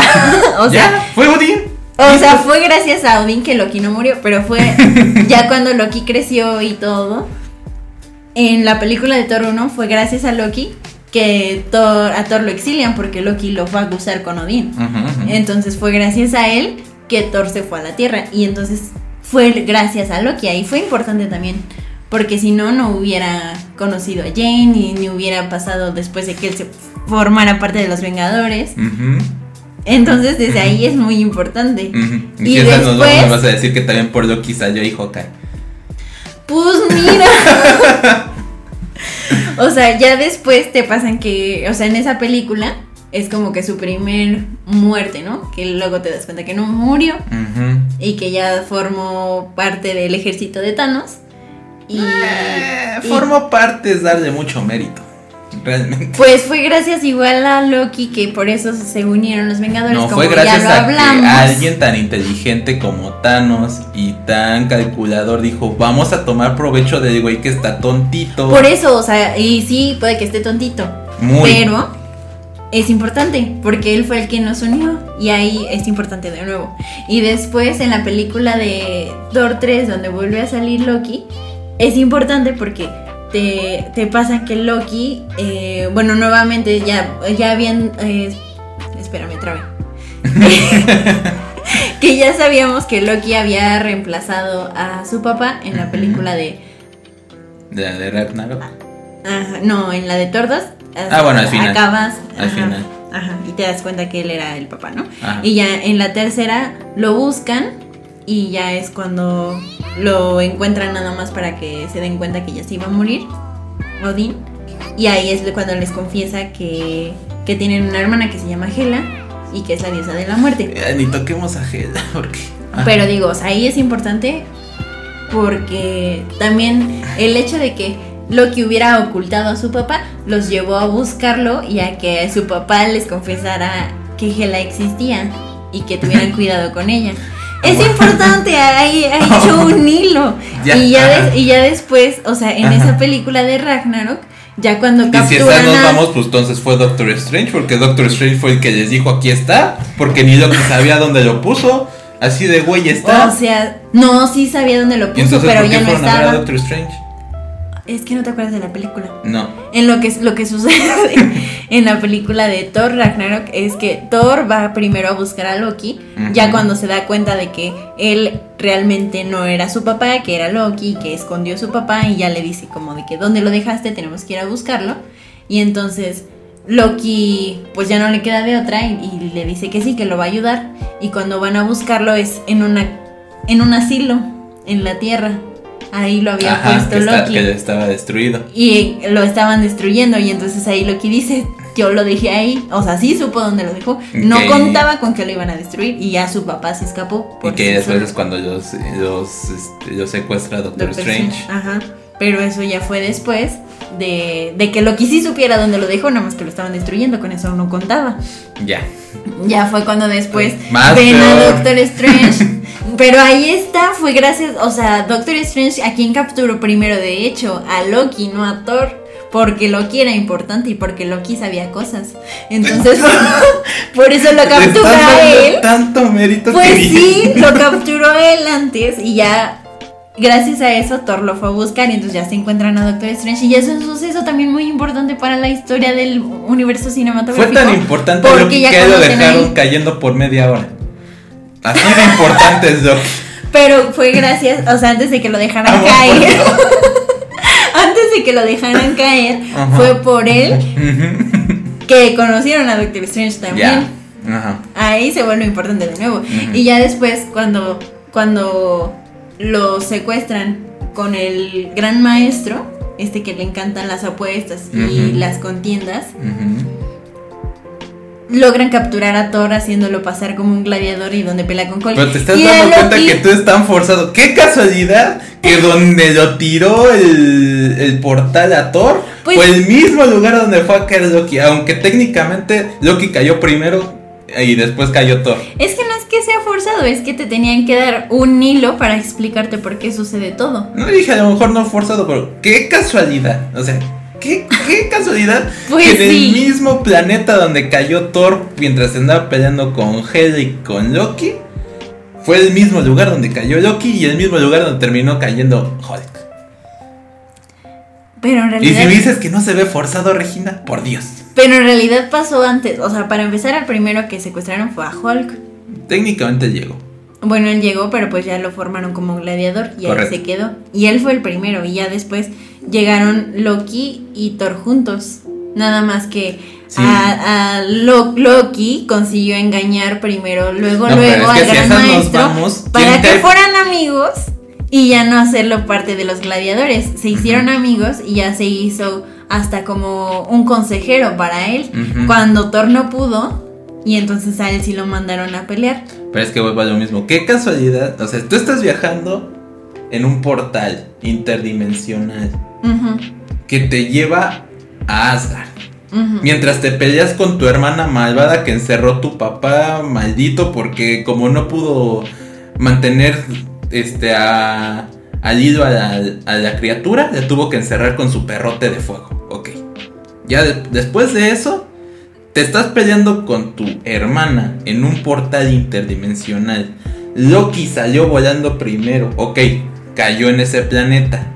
A: (laughs) o sea,
B: ya, fue Odín.
A: O sea, fue gracias a Odin que Loki no murió, pero fue (laughs) ya cuando Loki creció y todo. En la película de Thor 1 fue gracias a Loki que Thor, a Thor lo exilian porque Loki lo fue a acusar con Odín. Entonces fue gracias a él que Thor se fue a la Tierra. Y entonces fue gracias a Loki. Ahí fue importante también. Porque si no, no hubiera conocido a Jane y ni hubiera pasado después de que él se formara parte de los Vengadores. Entonces desde ahí es muy importante. Y
B: Y, esas nos
A: después-
B: vamos, vas a decir que también por Loki salió y Hawkeye.
A: Pues mira. (laughs) o sea, ya después te pasan que, o sea, en esa película es como que su primer muerte, ¿no? Que luego te das cuenta que no murió y que ya formó parte del ejército de Thanos. Y,
B: Eh,
A: y,
B: formó parte es darle mucho mérito. Realmente.
A: pues fue gracias igual a Loki que por eso se unieron los Vengadores,
B: No,
A: como
B: fue gracias
A: ya lo
B: a que alguien tan inteligente como Thanos y tan calculador dijo, vamos a tomar provecho del güey que está tontito.
A: Por eso, o sea, y sí, puede que esté tontito.
B: Muy.
A: Pero es importante porque él fue el que nos unió y ahí es importante de nuevo. Y después en la película de Thor 3 donde vuelve a salir Loki, es importante porque te, te pasa que Loki, eh, bueno, nuevamente ya, ya habían... eh, espérame, trabé. (laughs) (laughs) que ya sabíamos que Loki había reemplazado a su papá en la película de...
B: De la de Ragnarok.
A: Ajá, no, en la de 2.
B: Ah, bueno, al final.
A: Acabas.
B: Al
A: ajá,
B: final.
A: Ajá, y te das cuenta que él era el papá, ¿no?
B: Ajá.
A: Y ya en la tercera lo buscan y ya es cuando lo encuentran nada más para que se den cuenta que ya se iba a morir, Odín. Y ahí es cuando les confiesa que, que tienen una hermana que se llama Hela y que es la diosa de la muerte.
B: Eh, ni toquemos a Hela (laughs) porque. Ajá.
A: Pero digo, o sea, ahí es importante porque también el hecho de que Loki hubiera ocultado a su papá los llevó a buscarlo y a que su papá les confesara que Hela existía y que tuvieran (laughs) cuidado con ella. Es importante, hay, hay hecho un hilo.
B: Ya,
A: y, ya des- y ya después, o sea, en
B: Ajá.
A: esa película de Ragnarok, ya cuando
B: Y si
A: capturan
B: esas nos vamos, pues entonces fue Doctor Strange, porque Doctor Strange fue el que les dijo aquí está, porque ni Loki sabía dónde lo puso, así de güey está.
A: O sea, no, sí sabía dónde lo puso,
B: entonces,
A: pero
B: ¿por qué
A: ya no
B: fueron a ver a
A: estaba.
B: Doctor Strange?
A: Es que no te acuerdas de la película.
B: No.
A: En lo que, lo que sucede (laughs) en la película de Thor Ragnarok es que Thor va primero a buscar a Loki, ya cuando se da cuenta de que él realmente no era su papá, que era Loki, que escondió a su papá y ya le dice como de que ¿dónde lo dejaste? Tenemos que ir a buscarlo. Y entonces Loki pues ya no le queda de otra y, y le dice que sí, que lo va a ayudar. Y cuando van a buscarlo es en una en un asilo en la tierra. Ahí lo había
B: Ajá,
A: puesto
B: que, está-
A: Loki
B: que estaba destruido.
A: y lo estaban destruyendo y entonces ahí Loki dice, yo lo dejé ahí, o sea, sí supo dónde lo dejó, no contaba con que lo iban a destruir y ya su papá se escapó.
B: Y que después es cuando los, los, este, los secuestra Doctor,
A: Doctor
B: Strange.
A: Ajá, pero eso ya fue después de, de que Loki sí supiera dónde lo dejó, nada más que lo estaban destruyendo, con eso no contaba.
B: Ya.
A: Ya fue cuando después
B: Más
A: ven a. Doctor Strange. (laughs) Pero ahí está, fue gracias, o sea, Doctor Strange a quien capturó primero, de hecho, a Loki, no a Thor. Porque Loki era importante y porque Loki sabía cosas. Entonces, (laughs) (laughs) por, eso lo captura él.
B: tanto mérito
A: Pues
B: que
A: sí, lo capturó él antes y ya gracias a eso Thor lo fue a buscar y entonces ya se encuentran a Doctor Strange y eso es un suceso también muy importante para la historia del universo
B: Fue
A: cinematográfico.
B: tan importante
A: porque ya
B: que lo dejaron
A: ahí.
B: cayendo por media hora. Así de importante es Loki. (laughs)
A: Pero fue gracias, o sea, antes de que lo dejaran
B: Ah,
A: caer. (laughs) antes de que lo dejaran caer,
B: Ajá.
A: fue por él que conocieron a Doctor Strange también.
B: Ajá.
A: Ahí se vuelve importante de nuevo. Y ya después, cuando, cuando lo secuestran con el gran maestro, este que le encantan las apuestas y las contiendas, logran capturar a Thor haciéndolo pasar como un gladiador y donde pelea con Hulk.
B: Pero te estás
A: Y
B: dando cuenta que tú estás forzado. Qué casualidad que (laughs) donde lo tiró el, el portal a Thor
A: Pues-
B: fue el mismo lugar donde fue a caer Loki. Aunque técnicamente Loki cayó primero y después cayó Thor.
A: Es que no es que sea forzado, es que te tenían que dar un hilo para explicarte por qué sucede todo.
B: No dije a lo mejor no forzado, pero qué casualidad. O sea, qué, qué (laughs) casualidad
A: Pues
B: que en el mismo planeta donde cayó Thor mientras andaba peleando con Hela y con Loki. Fue el mismo lugar donde cayó Loki y el mismo lugar donde terminó cayendo Hulk.
A: Pero en
B: Y si me dices que no se ve forzado, Regina, por Dios.
A: Pero en realidad pasó antes. O sea, para empezar, el primero que secuestraron fue a Hulk.
B: Técnicamente llegó.
A: Bueno, él llegó, pero pues ya lo formaron como gladiador y ahí se quedó. Y él fue el primero. Y ya después llegaron Loki y Thor juntos. Nada más que
B: Sí.
A: a, a Lo- Loki consiguió engañar primero, luego,
B: No,
A: luego al gran maestro
B: vamos,
A: para
B: ¿quién
A: que fueran amigos y ya no hacerlo parte de los gladiadores. Se hicieron amigos y ya se hizo hasta como un consejero para él. Cuando Thor no pudo, y entonces a él sí lo mandaron a pelear.
B: Pero es que vuelvo a lo mismo. Qué casualidad. O sea, tú estás viajando en un portal interdimensional que te lleva a Asgard. Mientras te peleas con tu hermana malvada que encerró tu papá maldito porque como no pudo mantener este a, al hilo a la, a la criatura, le tuvo que encerrar con su perrote de fuego. Ok. Ya de- después de eso, te estás peleando con tu hermana en un portal interdimensional. Loki salió volando primero. Ok, cayó en ese planeta.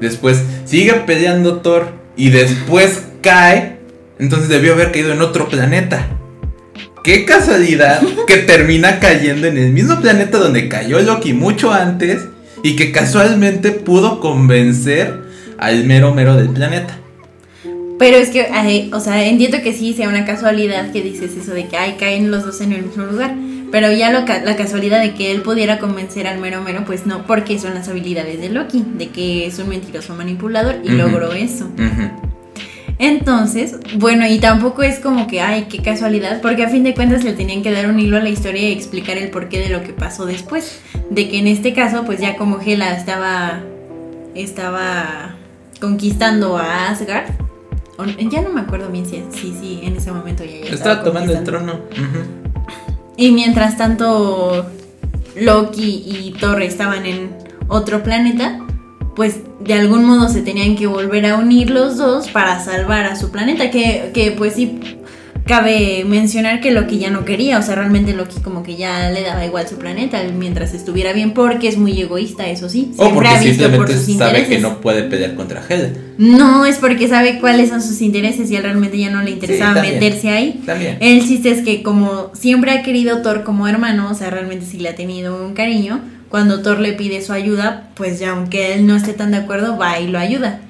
B: Después sigue peleando Thor y después cae. Entonces debió haber caído en otro planeta. Qué casualidad que termina cayendo en el mismo planeta donde cayó Loki mucho antes y que casualmente pudo convencer al mero mero del planeta.
A: Pero es que, ay, o sea, entiendo que sí sea una casualidad que dices eso de que ay, caen los dos en el mismo lugar. Pero ya lo ca- la casualidad de que él pudiera convencer al mero mero, pues no, porque son las habilidades de Loki, de que es un mentiroso manipulador y logró eso.
B: Ujú.
A: Entonces, bueno, y tampoco es como que, ay, qué casualidad, porque a fin de cuentas le tenían que dar un hilo a la historia y explicar el porqué de lo que pasó después. De que en este caso, pues ya como Hela estaba, estaba conquistando a Asgard, o- ya no me acuerdo bien si, si en ese momento ya, ya
B: Estaba tomando el trono.
A: Y mientras tanto Loki y Thor estaban en otro planeta, pues de algún modo se tenían que volver a unir los dos para salvar a su planeta, que, que pues sí cabe mencionar que Loki ya no quería, o sea, realmente Loki como que ya le daba igual su planeta mientras estuviera bien, porque es muy egoísta, eso sí,
B: O porque
A: ha visto por
B: simplemente
A: sus
B: sabe
A: intereses.
B: que no puede pelear contra Hela.
A: No, es porque sabe cuáles son sus intereses y él realmente ya no le interesaba meterse ahí.
B: También.
A: El chiste es que como siempre ha querido Thor como hermano, o sea, realmente sí le ha tenido un cariño, cuando Thor le pide su ayuda, pues ya aunque él no esté tan de acuerdo, va y lo ayuda.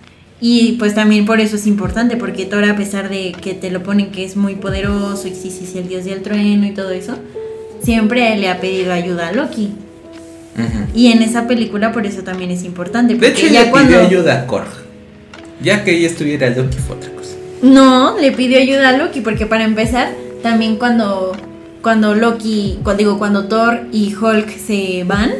A: Y pues también por eso es importante, porque Thor a pesar de que te lo ponen que es muy poderoso y sí, sí, sí, el dios del trueno y todo eso, siempre le ha pedido ayuda a Loki. Y en esa película por eso también es importante.
B: De hecho,
A: ya
B: le
A: cuando...
B: pidió ayuda a Korg. Ya que ella estuviera Loki fue otra cosa.
A: No, le pidió ayuda a Loki porque para empezar, también cuando cuando Loki, cuando digo cuando Thor y Hulk se van,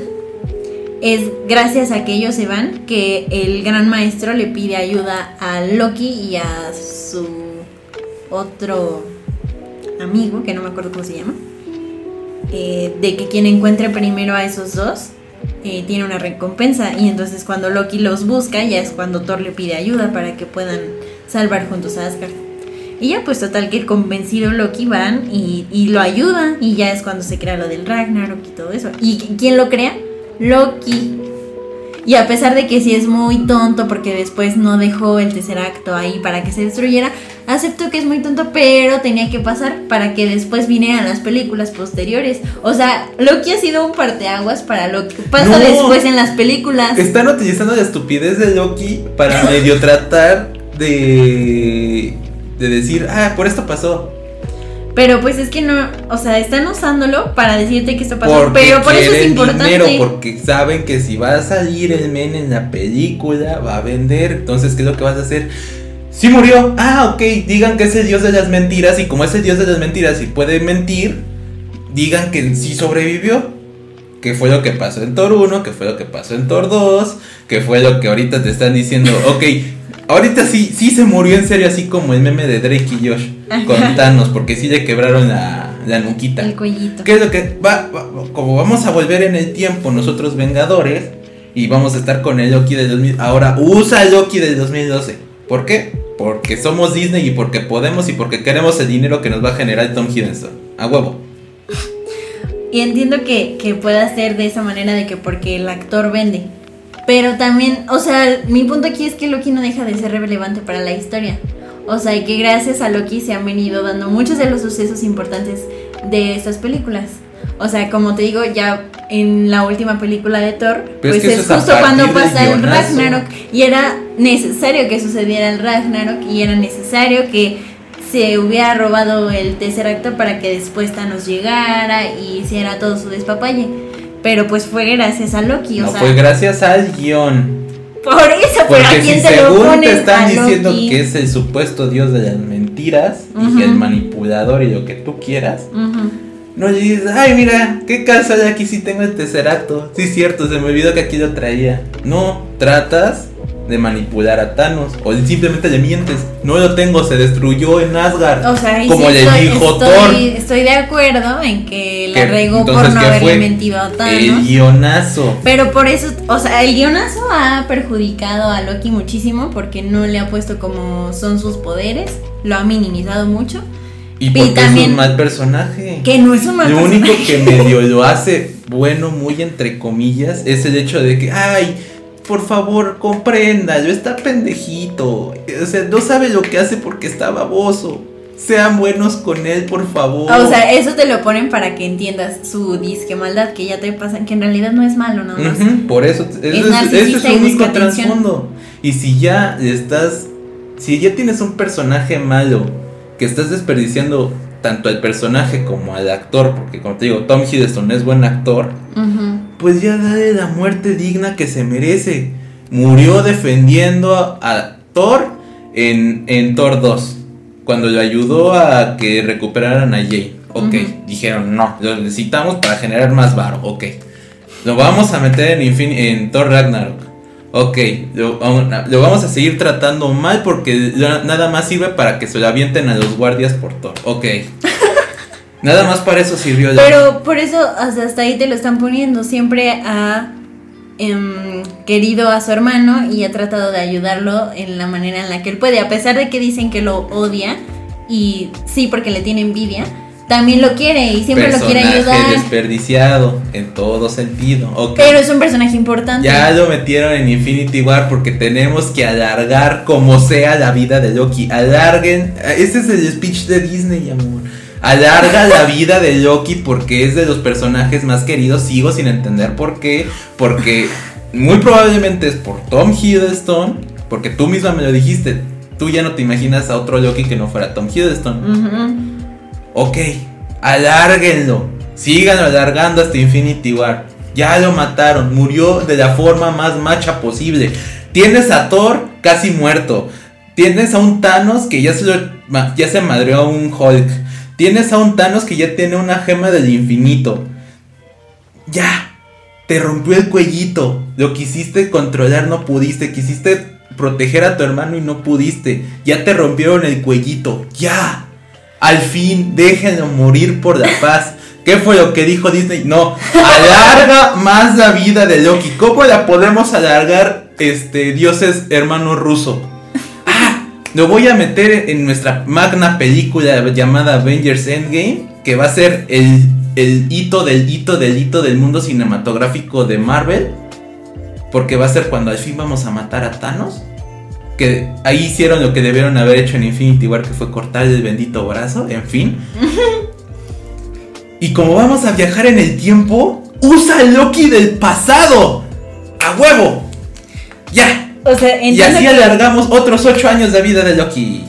A: es gracias a que ellos se van que el gran maestro le pide ayuda a Loki y a su otro amigo, que no me acuerdo cómo se llama, eh, de que quien encuentre primero a esos dos eh, tiene una recompensa. Y entonces cuando Loki los busca, ya es cuando Thor le pide ayuda para que puedan salvar juntos a Asgard. Y ya pues total que convencido Loki van y, y lo ayudan y ya es cuando se crea lo del Ragnarok y todo eso. ¿Y quién lo crea? Loki. Y a pesar de que sí es muy tonto porque después no dejó el tercer acto ahí para que se destruyera, acepto que es muy tonto, pero tenía que pasar para que después vinieran las películas posteriores. O sea, Loki ha sido un parteaguas para lo que pasa
B: No.
A: después en las películas.
B: Están utilizando la estupidez de Loki para medio tratar de. de decir, ah, por esto pasó.
A: Pero pues es que no, o sea, están usándolo para decirte que esto pasó,
B: Porque
A: pero por eso es importante.
B: dinero, porque saben que si va a salir el men en la película, va a vender. Entonces, ¿qué es lo que vas a hacer? Sí murió. Ah, ok. Digan que es el dios de las mentiras. Y como es el dios de las mentiras y puede mentir, digan que sí sobrevivió. Que fue lo que pasó en Thor 1, que fue lo que pasó en Thor 2, que fue lo que ahorita te están diciendo. Ok, ahorita sí, sí se murió en serio, así como el meme de Drake y Josh con Thanos, porque sí le quebraron la, la nuquita.
A: El cuellito.
B: ¿Qué es lo que va, va- Como vamos a volver en el tiempo, nosotros Vengadores, y vamos a estar con el Loki del 2000. Ahora usa el Loki del 2012. ¿Por qué? Porque somos Disney y porque podemos y porque queremos el dinero que nos va a generar Tom Hiddleston. A huevo.
A: Y entiendo que, que pueda ser de esa manera de que porque el actor vende. Pero también, o sea, mi punto aquí es que Loki no deja de ser relevante para la historia. O sea, y que gracias a Loki se han venido dando muchos de los sucesos importantes de estas películas. O sea, como te digo, ya en la última película de Thor,
B: Pero
A: pues es, justo cuando pasa el. Ragnarok. Y era necesario que sucediera el Ragnarok y era necesario que se hubiera robado el tercer acto para que después Thanos llegara y hiciera todo su despapalle. Pero pues fue gracias a Loki, o
B: no
A: sea,
B: fue gracias al guion.
A: por eso, pero a
B: Porque
A: quién
B: si
A: te lo
B: según
A: pones
B: te están
A: a
B: diciendo
A: Loki?
B: que es el supuesto dios de las mentiras
A: Ujú.
B: y el manipulador y lo que tú quieras, no le dices, ay mira, qué casual aquí sí tengo el tercer acto. Sí, cierto, se me olvidó que aquí lo traía. No, tratas de manipular a Thanos o simplemente le mientes. No lo tengo, se destruyó en Asgard.
A: O sea,
B: como
A: sí
B: le
A: estoy,
B: dijo
A: estoy,
B: Thor.
A: estoy de acuerdo en que la regó por no
B: ¿qué
A: haberle mentido a Thanos.
B: El guionazo.
A: Pero por eso, o sea, el guionazo ha perjudicado a Loki muchísimo porque no le ha puesto como son sus poderes, lo ha minimizado mucho.
B: Y
A: Y
B: porque es
A: también-
B: un mal personaje.
A: Que no es un mal
B: Lo único
A: personaje.
B: que medio lo hace bueno, muy entre comillas, es el hecho de que, ay, por favor, compréndalo, está pendejito. O sea, no sabe lo que hace porque está baboso. Sean buenos con él, por favor.
A: O sea, eso te lo ponen para que entiendas su disque maldad que ya te pasan, que en realidad no es malo más.
B: Ujú, por eso, ese es, es
A: narcisista
B: su único trasfondo. Y si ya estás, si ya tienes un personaje malo, que estás desperdiciando tanto al personaje como al actor, porque como te digo, Tom Hiddleston es buen actor,
A: Ujú.
B: Pues ya dale la muerte digna que se merece. Murió defendiendo a, a Thor en, en Thor 2, cuando le ayudó a que recuperaran a Jay. Ok, dijeron no, lo necesitamos para generar más varo. Ok, lo vamos a meter en, Infin- en Thor Ragnarok. Ok, lo, lo vamos a seguir tratando mal porque nada más sirve para que se lo avienten a los guardias por Thor. Ok. (laughs) Nada más para eso sirvió. la-
A: Pero por eso hasta ahí te lo están poniendo. Siempre ha em, querido a su hermano y ha tratado de ayudarlo en la manera en la que él puede. A pesar de que dicen que lo odia y sí porque le tiene envidia, también lo quiere y siempre lo quiere
B: Personaje
A: ayudar.
B: desperdiciado en todo sentido. Ok.
A: Pero es un personaje importante.
B: Ya lo metieron en Infinity War porque tenemos que alargar como sea la vida de Loki. Alarguen. Ese es el speech de Disney, amor. Alarga la vida de Loki porque es de los personajes más queridos. Sigo sin entender por qué. Porque muy probablemente es por Tom Hiddleston. Porque tú misma me lo dijiste. Tú ya no te imaginas a otro Loki que no fuera Tom Hiddleston.
A: Ujú.
B: Ok, alárguenlo. Síganlo alargando hasta Infinity War. Ya lo mataron. Murió de la forma más macha posible. Tienes a Thor casi muerto. Tienes a un Thanos que ya se, lo- ya se madreó a un Hulk. Tienes a un Thanos que ya tiene una gema del infinito. Ya. Te rompió el cuellito. Lo quisiste controlar, no pudiste. Quisiste proteger a tu hermano y no pudiste. Ya te rompieron el cuellito. Ya. Al fin, déjenlo morir por la paz. ¿Qué fue lo que dijo Disney? No, alarga más la vida de Loki. ¿Cómo la podemos alargar, este, dioses hermano ruso? Lo voy a meter en nuestra magna película llamada Avengers Endgame, que va a ser el, el hito del hito del hito del mundo cinematográfico de Marvel. Porque va a ser cuando al fin vamos a matar a Thanos. Que ahí hicieron lo que debieron haber hecho en Infinity War, que fue cortar el bendito brazo, en fin. (laughs) y como vamos a viajar en el tiempo, usa el Loki del pasado. ¡A huevo! ¡Ya!
A: O sea,
B: Y así alargamos otros ocho años de vida de Loki.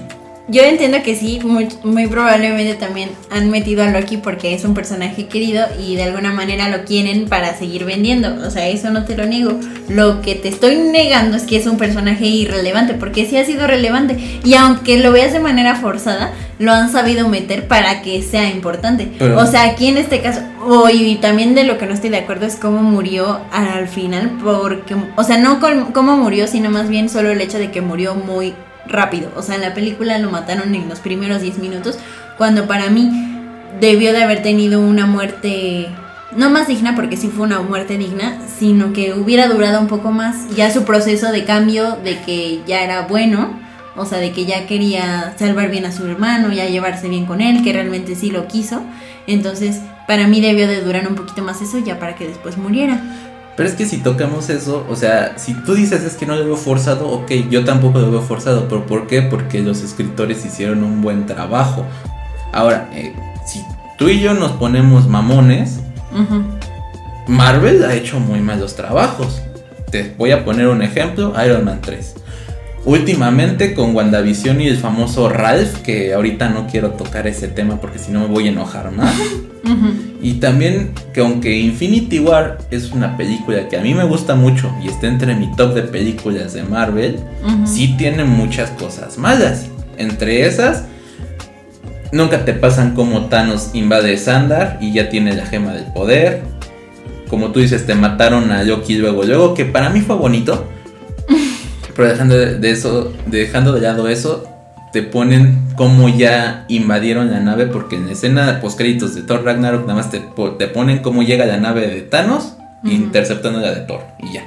A: Yo entiendo que sí, muy, muy, probablemente también han metido a Loki porque es un personaje querido y de alguna manera lo quieren para seguir vendiendo. O sea, eso no te lo niego. Lo que te estoy negando es que es un personaje irrelevante, porque sí ha sido relevante. Y aunque lo veas de manera forzada, lo han sabido meter para que sea importante. o sea, aquí en este caso, oh, y también de lo que no estoy de acuerdo es cómo murió al final, porque, o sea, no cómo murió, sino más bien solo el hecho de que murió muy rápido. O sea, en la película lo mataron en los primeros 10 minutos, cuando para mí debió de haber tenido una muerte no más digna porque sí fue una muerte digna, sino que hubiera durado un poco más ya su proceso de cambio de que ya era bueno, o sea, de que ya quería salvar bien a su hermano, ya llevarse bien con él, que realmente sí lo quiso. Entonces, para mí debió de durar un poquito más eso ya para que después muriera.
B: Pero es que si tocamos eso, o sea, si tú dices es que no lo veo forzado, ok, yo tampoco lo veo forzado, pero ¿por qué? Porque los escritores hicieron un buen trabajo. Ahora, eh, si tú y yo nos ponemos mamones, Marvel ha hecho muy malos trabajos. Te voy a poner un ejemplo, Iron Man 3. Últimamente con WandaVision y el famoso Ralph, que ahorita no quiero tocar ese tema porque si no me voy a enojar más. (laughs) Y también que aunque Infinity War es una película que a mí me gusta mucho y está entre mi top de películas de Marvel, sí tiene muchas cosas malas. Entre esas, nunca te pasan como Thanos invade Sandar y ya tiene la gema del poder. Como tú dices, te mataron a Loki luego, luego, que para mí fue bonito pero dejando de eso, dejando de lado eso, te ponen cómo ya invadieron la nave, porque en la escena post créditos de Thor Ragnarok nada más te, te ponen cómo llega la nave de Thanos interceptando la de Thor y ya.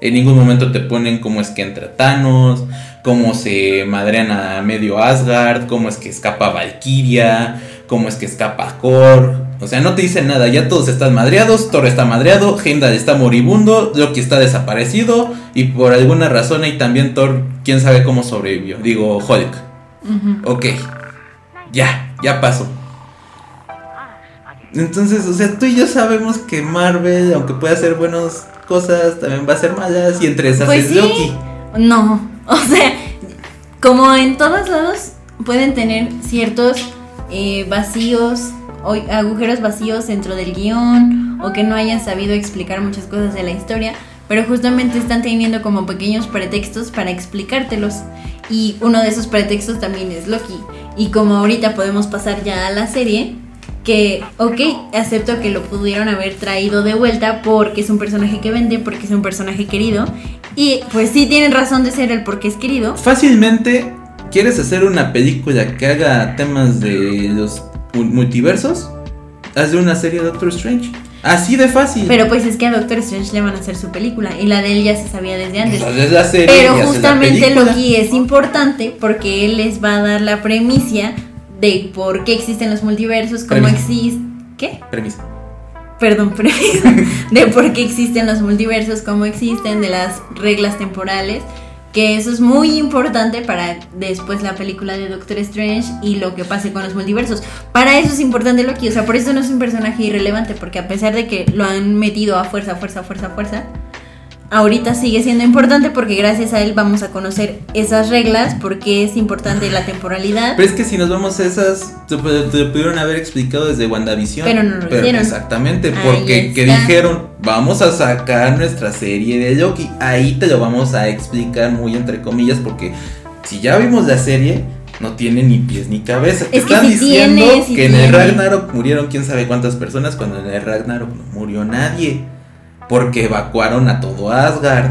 B: En ningún momento te ponen cómo es que entra Thanos, cómo se madrean a medio Asgard, cómo es que escapa Valkyria, cómo es que escapa Korg. O sea, no te dicen nada, ya todos están madreados, Thor está madreado, Heimdall está moribundo, Loki está desaparecido y por alguna razón ahí también Thor, quién sabe cómo sobrevivió. Digo, Hulk. Ok, ya, ya pasó. Entonces, o sea, tú y yo sabemos que Marvel, aunque pueda hacer buenas cosas, también va a ser malas y entre esas
A: pues es Loki. No, (laughs) o sea, como en todos lados pueden tener ciertos eh, vacíos o agujeros vacíos dentro del guion o que no hayan sabido explicar muchas cosas de la historia, pero justamente están teniendo como pequeños pretextos para explicártelos. Y uno de esos pretextos también es Loki. Y como ahorita podemos pasar ya a la serie, que, ok, acepto que lo pudieron haber traído de vuelta porque es un personaje que vende, porque es un personaje querido. Y pues sí tienen razón de ser el porque es querido.
B: Fácilmente, ¿quieres hacer una película que haga temas de los multiversos, haz de una serie de Doctor Strange. Así de fácil.
A: Pero pues es que a Doctor Strange le van a hacer su película y la de él ya se sabía desde antes.
B: la serie
A: Pero justamente Loki es importante porque él les va a dar la premisa de por qué existen los multiversos, cómo existen... ¿Qué?
B: Premisa.
A: Perdón, (laughs) premisa. (laughs) de por qué existen los multiversos, cómo existen, de las reglas temporales que eso es muy importante para después la película de Doctor Strange y lo que pase con los multiversos. Para eso es importante Loki, o sea, por eso no es un personaje irrelevante, porque a pesar de que lo han metido a fuerza, fuerza, fuerza, fuerza, ahorita sigue siendo importante porque gracias a él vamos a conocer esas reglas, porque es importante la temporalidad.
B: Pero es que si nos vamos a esas, te, pudieron haber explicado desde WandaVision.
A: Pero no lo hicieron.
B: Exactamente, porque que dijeron, vamos a sacar nuestra serie de Loki. Ahí te lo vamos a explicar muy entre comillas, porque si ya vimos la serie, no tiene ni pies ni cabeza. Te están diciendo que en el Ragnarok murieron quién sabe cuántas personas, cuando en el Ragnarok no murió nadie porque evacuaron a todo Asgard.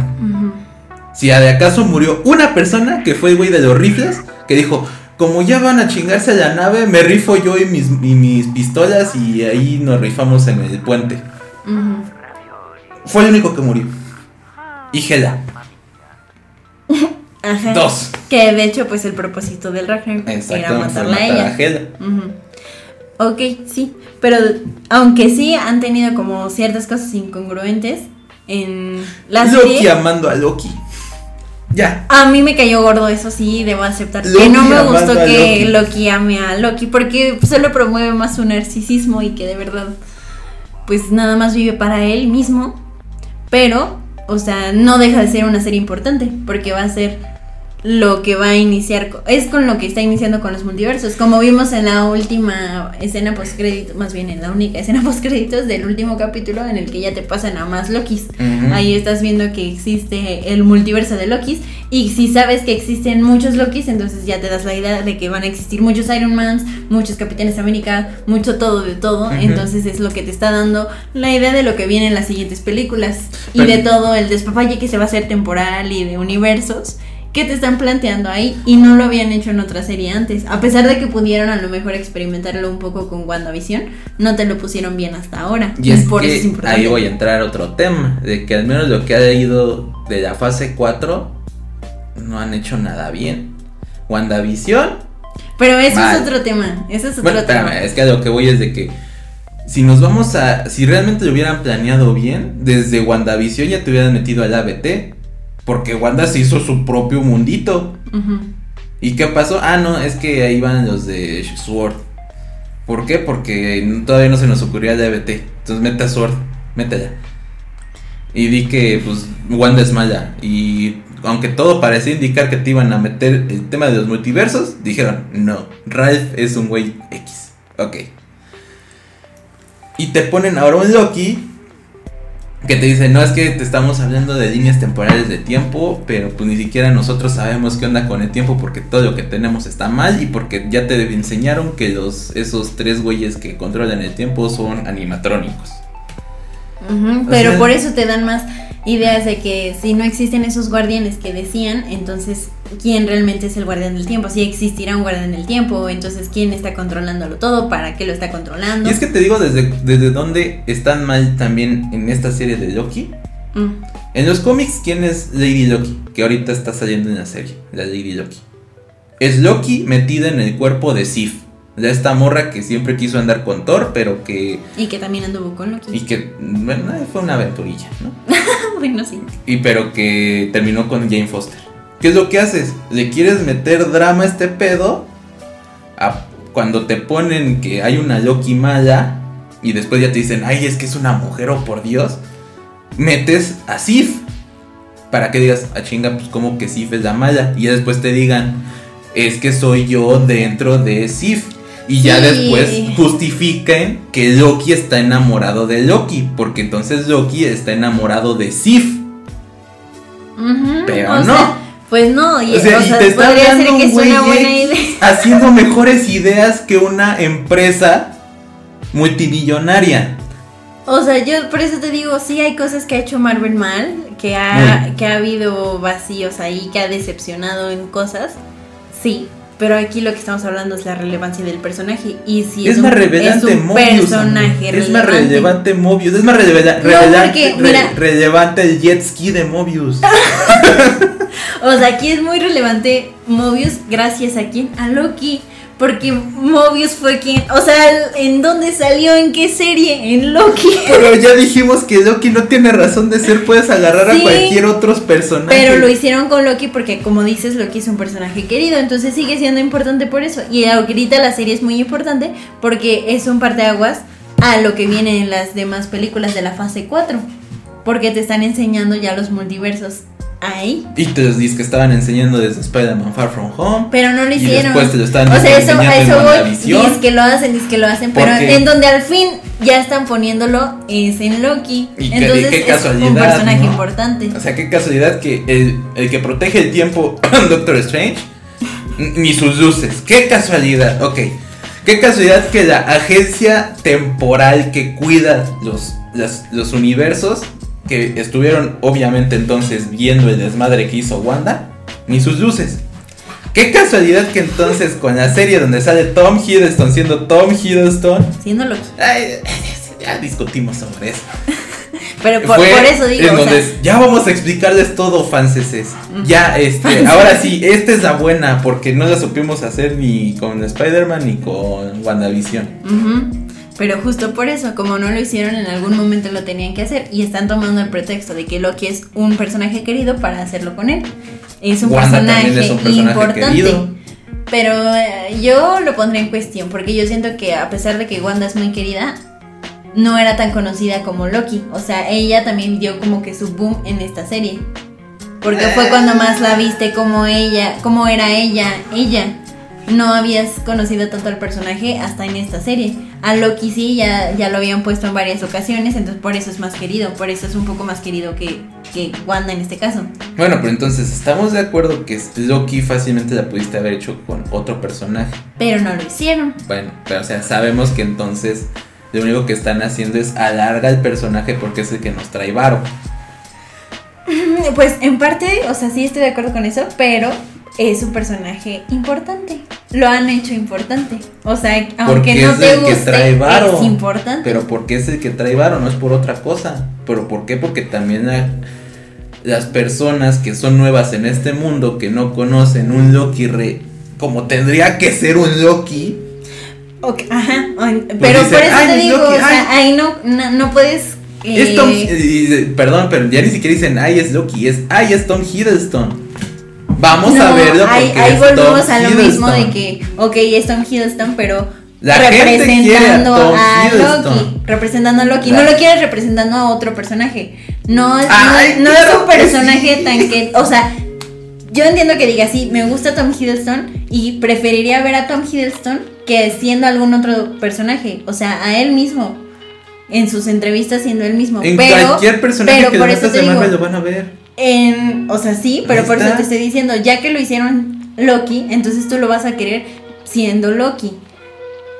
B: Si de acaso murió una persona, que fue el güey de los rifles, que dijo, como ya van a chingarse a la nave, me rifo yo y mis, mis pistolas y ahí nos rifamos en el puente. Fue el único que murió. Y Hela. (laughs) Dos.
A: Que de hecho, pues el propósito del Ragnarok era matarla a ella. A Hela. Ok, sí. Pero aunque sí han tenido como ciertas cosas incongruentes en la
B: Loki amando a Loki. Ya.
A: A mí me cayó gordo, eso sí, debo aceptar. que no me gustó que Loki. ame a Loki porque solo promueve más su narcisismo y que de verdad, pues nada más vive para él mismo. Pero, o sea, no deja de ser una serie importante porque va a ser lo que va a iniciar, es con lo que está iniciando con los multiversos, como vimos en la última escena post más bien en la única escena (laughs) post créditos del último capítulo en el que ya te pasan a más Lokis. Ahí estás viendo que existe el multiverso de Lokis. Y si sabes que existen muchos Lokis, entonces ya te das la idea de que van a existir muchos Iron Mans, muchos Capitanes América, mucho todo de todo, entonces es lo que te está dando la idea de lo que viene en las siguientes películas. Y
B: Pero-
A: de todo el despapalle que se va a hacer temporal y de universos que te están planteando ahí y no lo habían hecho en otra serie antes. A pesar de que pudieron a lo mejor experimentarlo un poco con WandaVision, no te lo pusieron bien hasta ahora.
B: Y es
A: por
B: que
A: eso es importante.
B: ahí voy a entrar a otro tema, de que al menos lo que ha ido de la fase 4 no han hecho nada bien. WandaVision,
A: Pero eso
B: Mal.
A: es otro tema. Eso es otro
B: bueno,
A: tema.
B: espérame, es que a lo que voy es de que si nos vamos a, si realmente lo hubieran planeado bien, desde WandaVision ya te hubieran metido al ABT, porque Wanda se hizo su propio mundito. ¿Y qué pasó? Ah, no, es que ahí van los de Sword. ¿Por qué? Porque todavía no se nos ocurría ABT. Entonces mete a Sword, métela. Y di que pues Wanda es mala. Y aunque todo parecía indicar que te iban a meter el tema de los multiversos, dijeron, no, Ralph es un güey X. Ok. Y te ponen ahora un Loki que te dice, no es que te estamos hablando de líneas temporales de tiempo, pero pues ni siquiera nosotros sabemos qué onda con el tiempo porque todo lo que tenemos está mal y porque ya te enseñaron que los esos tres güeyes que controlan el tiempo son animatrónicos.
A: Pero
B: sea-
A: por eso te dan más ideas de que si no existen esos guardianes que decían, entonces quién realmente es el guardián del tiempo, si existirá un guardián del tiempo, entonces quién está controlándolo todo, para qué lo está controlando.
B: Y es que te digo desde, desde dónde están mal también en esta serie de Loki.
A: Mm,
B: En los cómics, ¿quién es Lady Loki? Que ahorita está saliendo en la serie, la Lady Loki. Es Loki metida en el cuerpo de Sif. De esta morra que siempre quiso andar con Thor, pero que.
A: Y que también anduvo con Loki.
B: Y que. Bueno, fue una aventurilla, ¿no? (laughs)
A: bueno, sí.
B: Y pero que terminó con Jane Foster. ¿Qué es lo que haces? ¿Le quieres meter drama a este pedo? A- cuando te ponen que hay una Loki mala y después ya te dicen, ay, es que es una mujer, oh por Dios. Metes a Sif. Para que digas, a chinga, pues como que Sif es la mala. Y ya después te digan, es que soy yo dentro de Sif. Y ya después justifiquen que Loki está enamorado de Loki. Porque entonces Loki está enamorado de Sif. Pero no.
A: sea, pues no, y,
B: O sea,
A: o
B: y
A: sea,
B: te está
A: podría ser que
B: un
A: es
B: güey
A: una buena
B: X
A: idea. (laughs)
B: haciendo mejores ideas que una empresa multimillonaria.
A: O sea, yo por eso te digo, sí hay cosas que ha hecho Marvel mal, que ha, que ha habido vacíos ahí, que ha decepcionado en cosas, sí. Pero aquí lo que estamos hablando es la relevancia del personaje. Y si
B: es,
A: es,
B: más
A: un,
B: relevante
A: es un
B: Mobius.
A: personaje
B: amor. Es más
A: relevante.
B: relevante Mobius. Es más revela-
A: No,
B: revela-
A: porque,
B: re-
A: mira.
B: relevante el jet ski de Mobius. (laughs)
A: O sea, aquí es muy relevante Mobius gracias a quién? A Loki. Porque Mobius fue quien, o sea, ¿en dónde salió? ¿En qué serie? En Loki. (laughs)
B: Pero ya dijimos que Loki no tiene razón de ser. Puedes agarrar
A: Sí.
B: a cualquier otro personaje.
A: Pero lo hicieron con Loki porque, como dices, Loki es un personaje querido, entonces sigue siendo importante por eso. Y ahorita la serie es muy importante porque es un parteaguas a lo que viene en las demás películas de la fase 4. Porque te están enseñando ya los multiversos ahí.
B: Y te los dices que estaban enseñando desde Spider-Man Far From Home.
A: Pero no lo
B: Y
A: hicieron.
B: después te lo estaban
A: o sea, eso, a eso voy. Dices que lo hacen, dices que lo hacen. Pero en donde al fin ya están poniéndolo es en Loki.
B: Y
A: Entonces
B: qué
A: es un
B: casualidad,
A: personaje
B: ¿no?
A: importante.
B: O sea, qué casualidad que el, el que protege el tiempo, (coughs) Doctor Strange, ni sus luces. Qué casualidad, ok. Qué casualidad que la agencia temporal que cuida los, las- los universos, que estuvieron obviamente entonces viendo el desmadre que hizo Wanda, ni sus luces. Qué casualidad que entonces con la serie donde sale Tom Hiddleston siendo Tom Hiddleston, ay, ya discutimos sobre eso. (laughs)
A: Pero por, eso digo.
B: en
A: o sea,
B: donde ya vamos a explicarles todo, fanses. Ya, este, (laughs) ahora sí, esta es la buena, porque no la supimos hacer ni con Spider-Man ni con WandaVision.
A: Ujú. Pero justo por eso, como no lo hicieron, en algún momento lo tenían que hacer y están tomando el pretexto de que Loki es un personaje querido para hacerlo con él. Es un, personaje,
B: también es un personaje
A: importante.
B: querido.
A: Pero eh, yo lo pondré en cuestión porque yo siento que a pesar de que Wanda es muy querida, no era tan conocida como Loki. O sea, ella también dio como que su boom en esta serie. porque fue cuando más la viste como ella, como era ella, ella. No habías conocido tanto al personaje hasta en esta serie. A Loki sí, ya, ya lo habían puesto en varias ocasiones, entonces por eso es más querido, por eso es un poco más querido que, que Wanda en este caso.
B: Bueno, pero entonces estamos de acuerdo que Loki fácilmente la pudiste haber hecho con otro personaje.
A: Pero no lo hicieron.
B: Bueno, pero o sea, sabemos que entonces lo único que están haciendo es alarga el personaje porque es el que nos trae varo. (laughs)
A: Pues en parte, o sea, sí estoy de acuerdo con eso, pero es un personaje importante. Lo han hecho importante. O sea, aunque no te guste, es importante.
B: Pero porque es el que trae varo, no es por otra cosa. ¿Pero por qué? Porque también las personas que son nuevas en este mundo, que no conocen un Loki re, como tendría que ser un Loki.
A: ajá, pues pero por eso te digo, o sea, ahí no, no puedes
B: es Tom, eh, perdón, pero ya ni siquiera dicen, ay, es Loki, es, ay, es Tom Hiddleston. Vamos a verlo
A: porque ahí, volvemos a lo mismo de que, ok, es Tom Hiddleston, pero representando a, Loki, representando a Loki, no lo quieres representando a otro personaje. No, no, es un personaje tan que, o sea, yo entiendo que diga sí, me gusta Tom Hiddleston y preferiría ver a Tom Hiddleston que siendo algún otro personaje, o sea, a él mismo en sus entrevistas siendo él mismo.
B: En pero, cualquier personaje que por eso te digo, lo van a ver.
A: En, o sea, sí, pero por eso te estoy diciendo, ya que lo hicieron Loki, entonces tú lo vas a querer siendo Loki.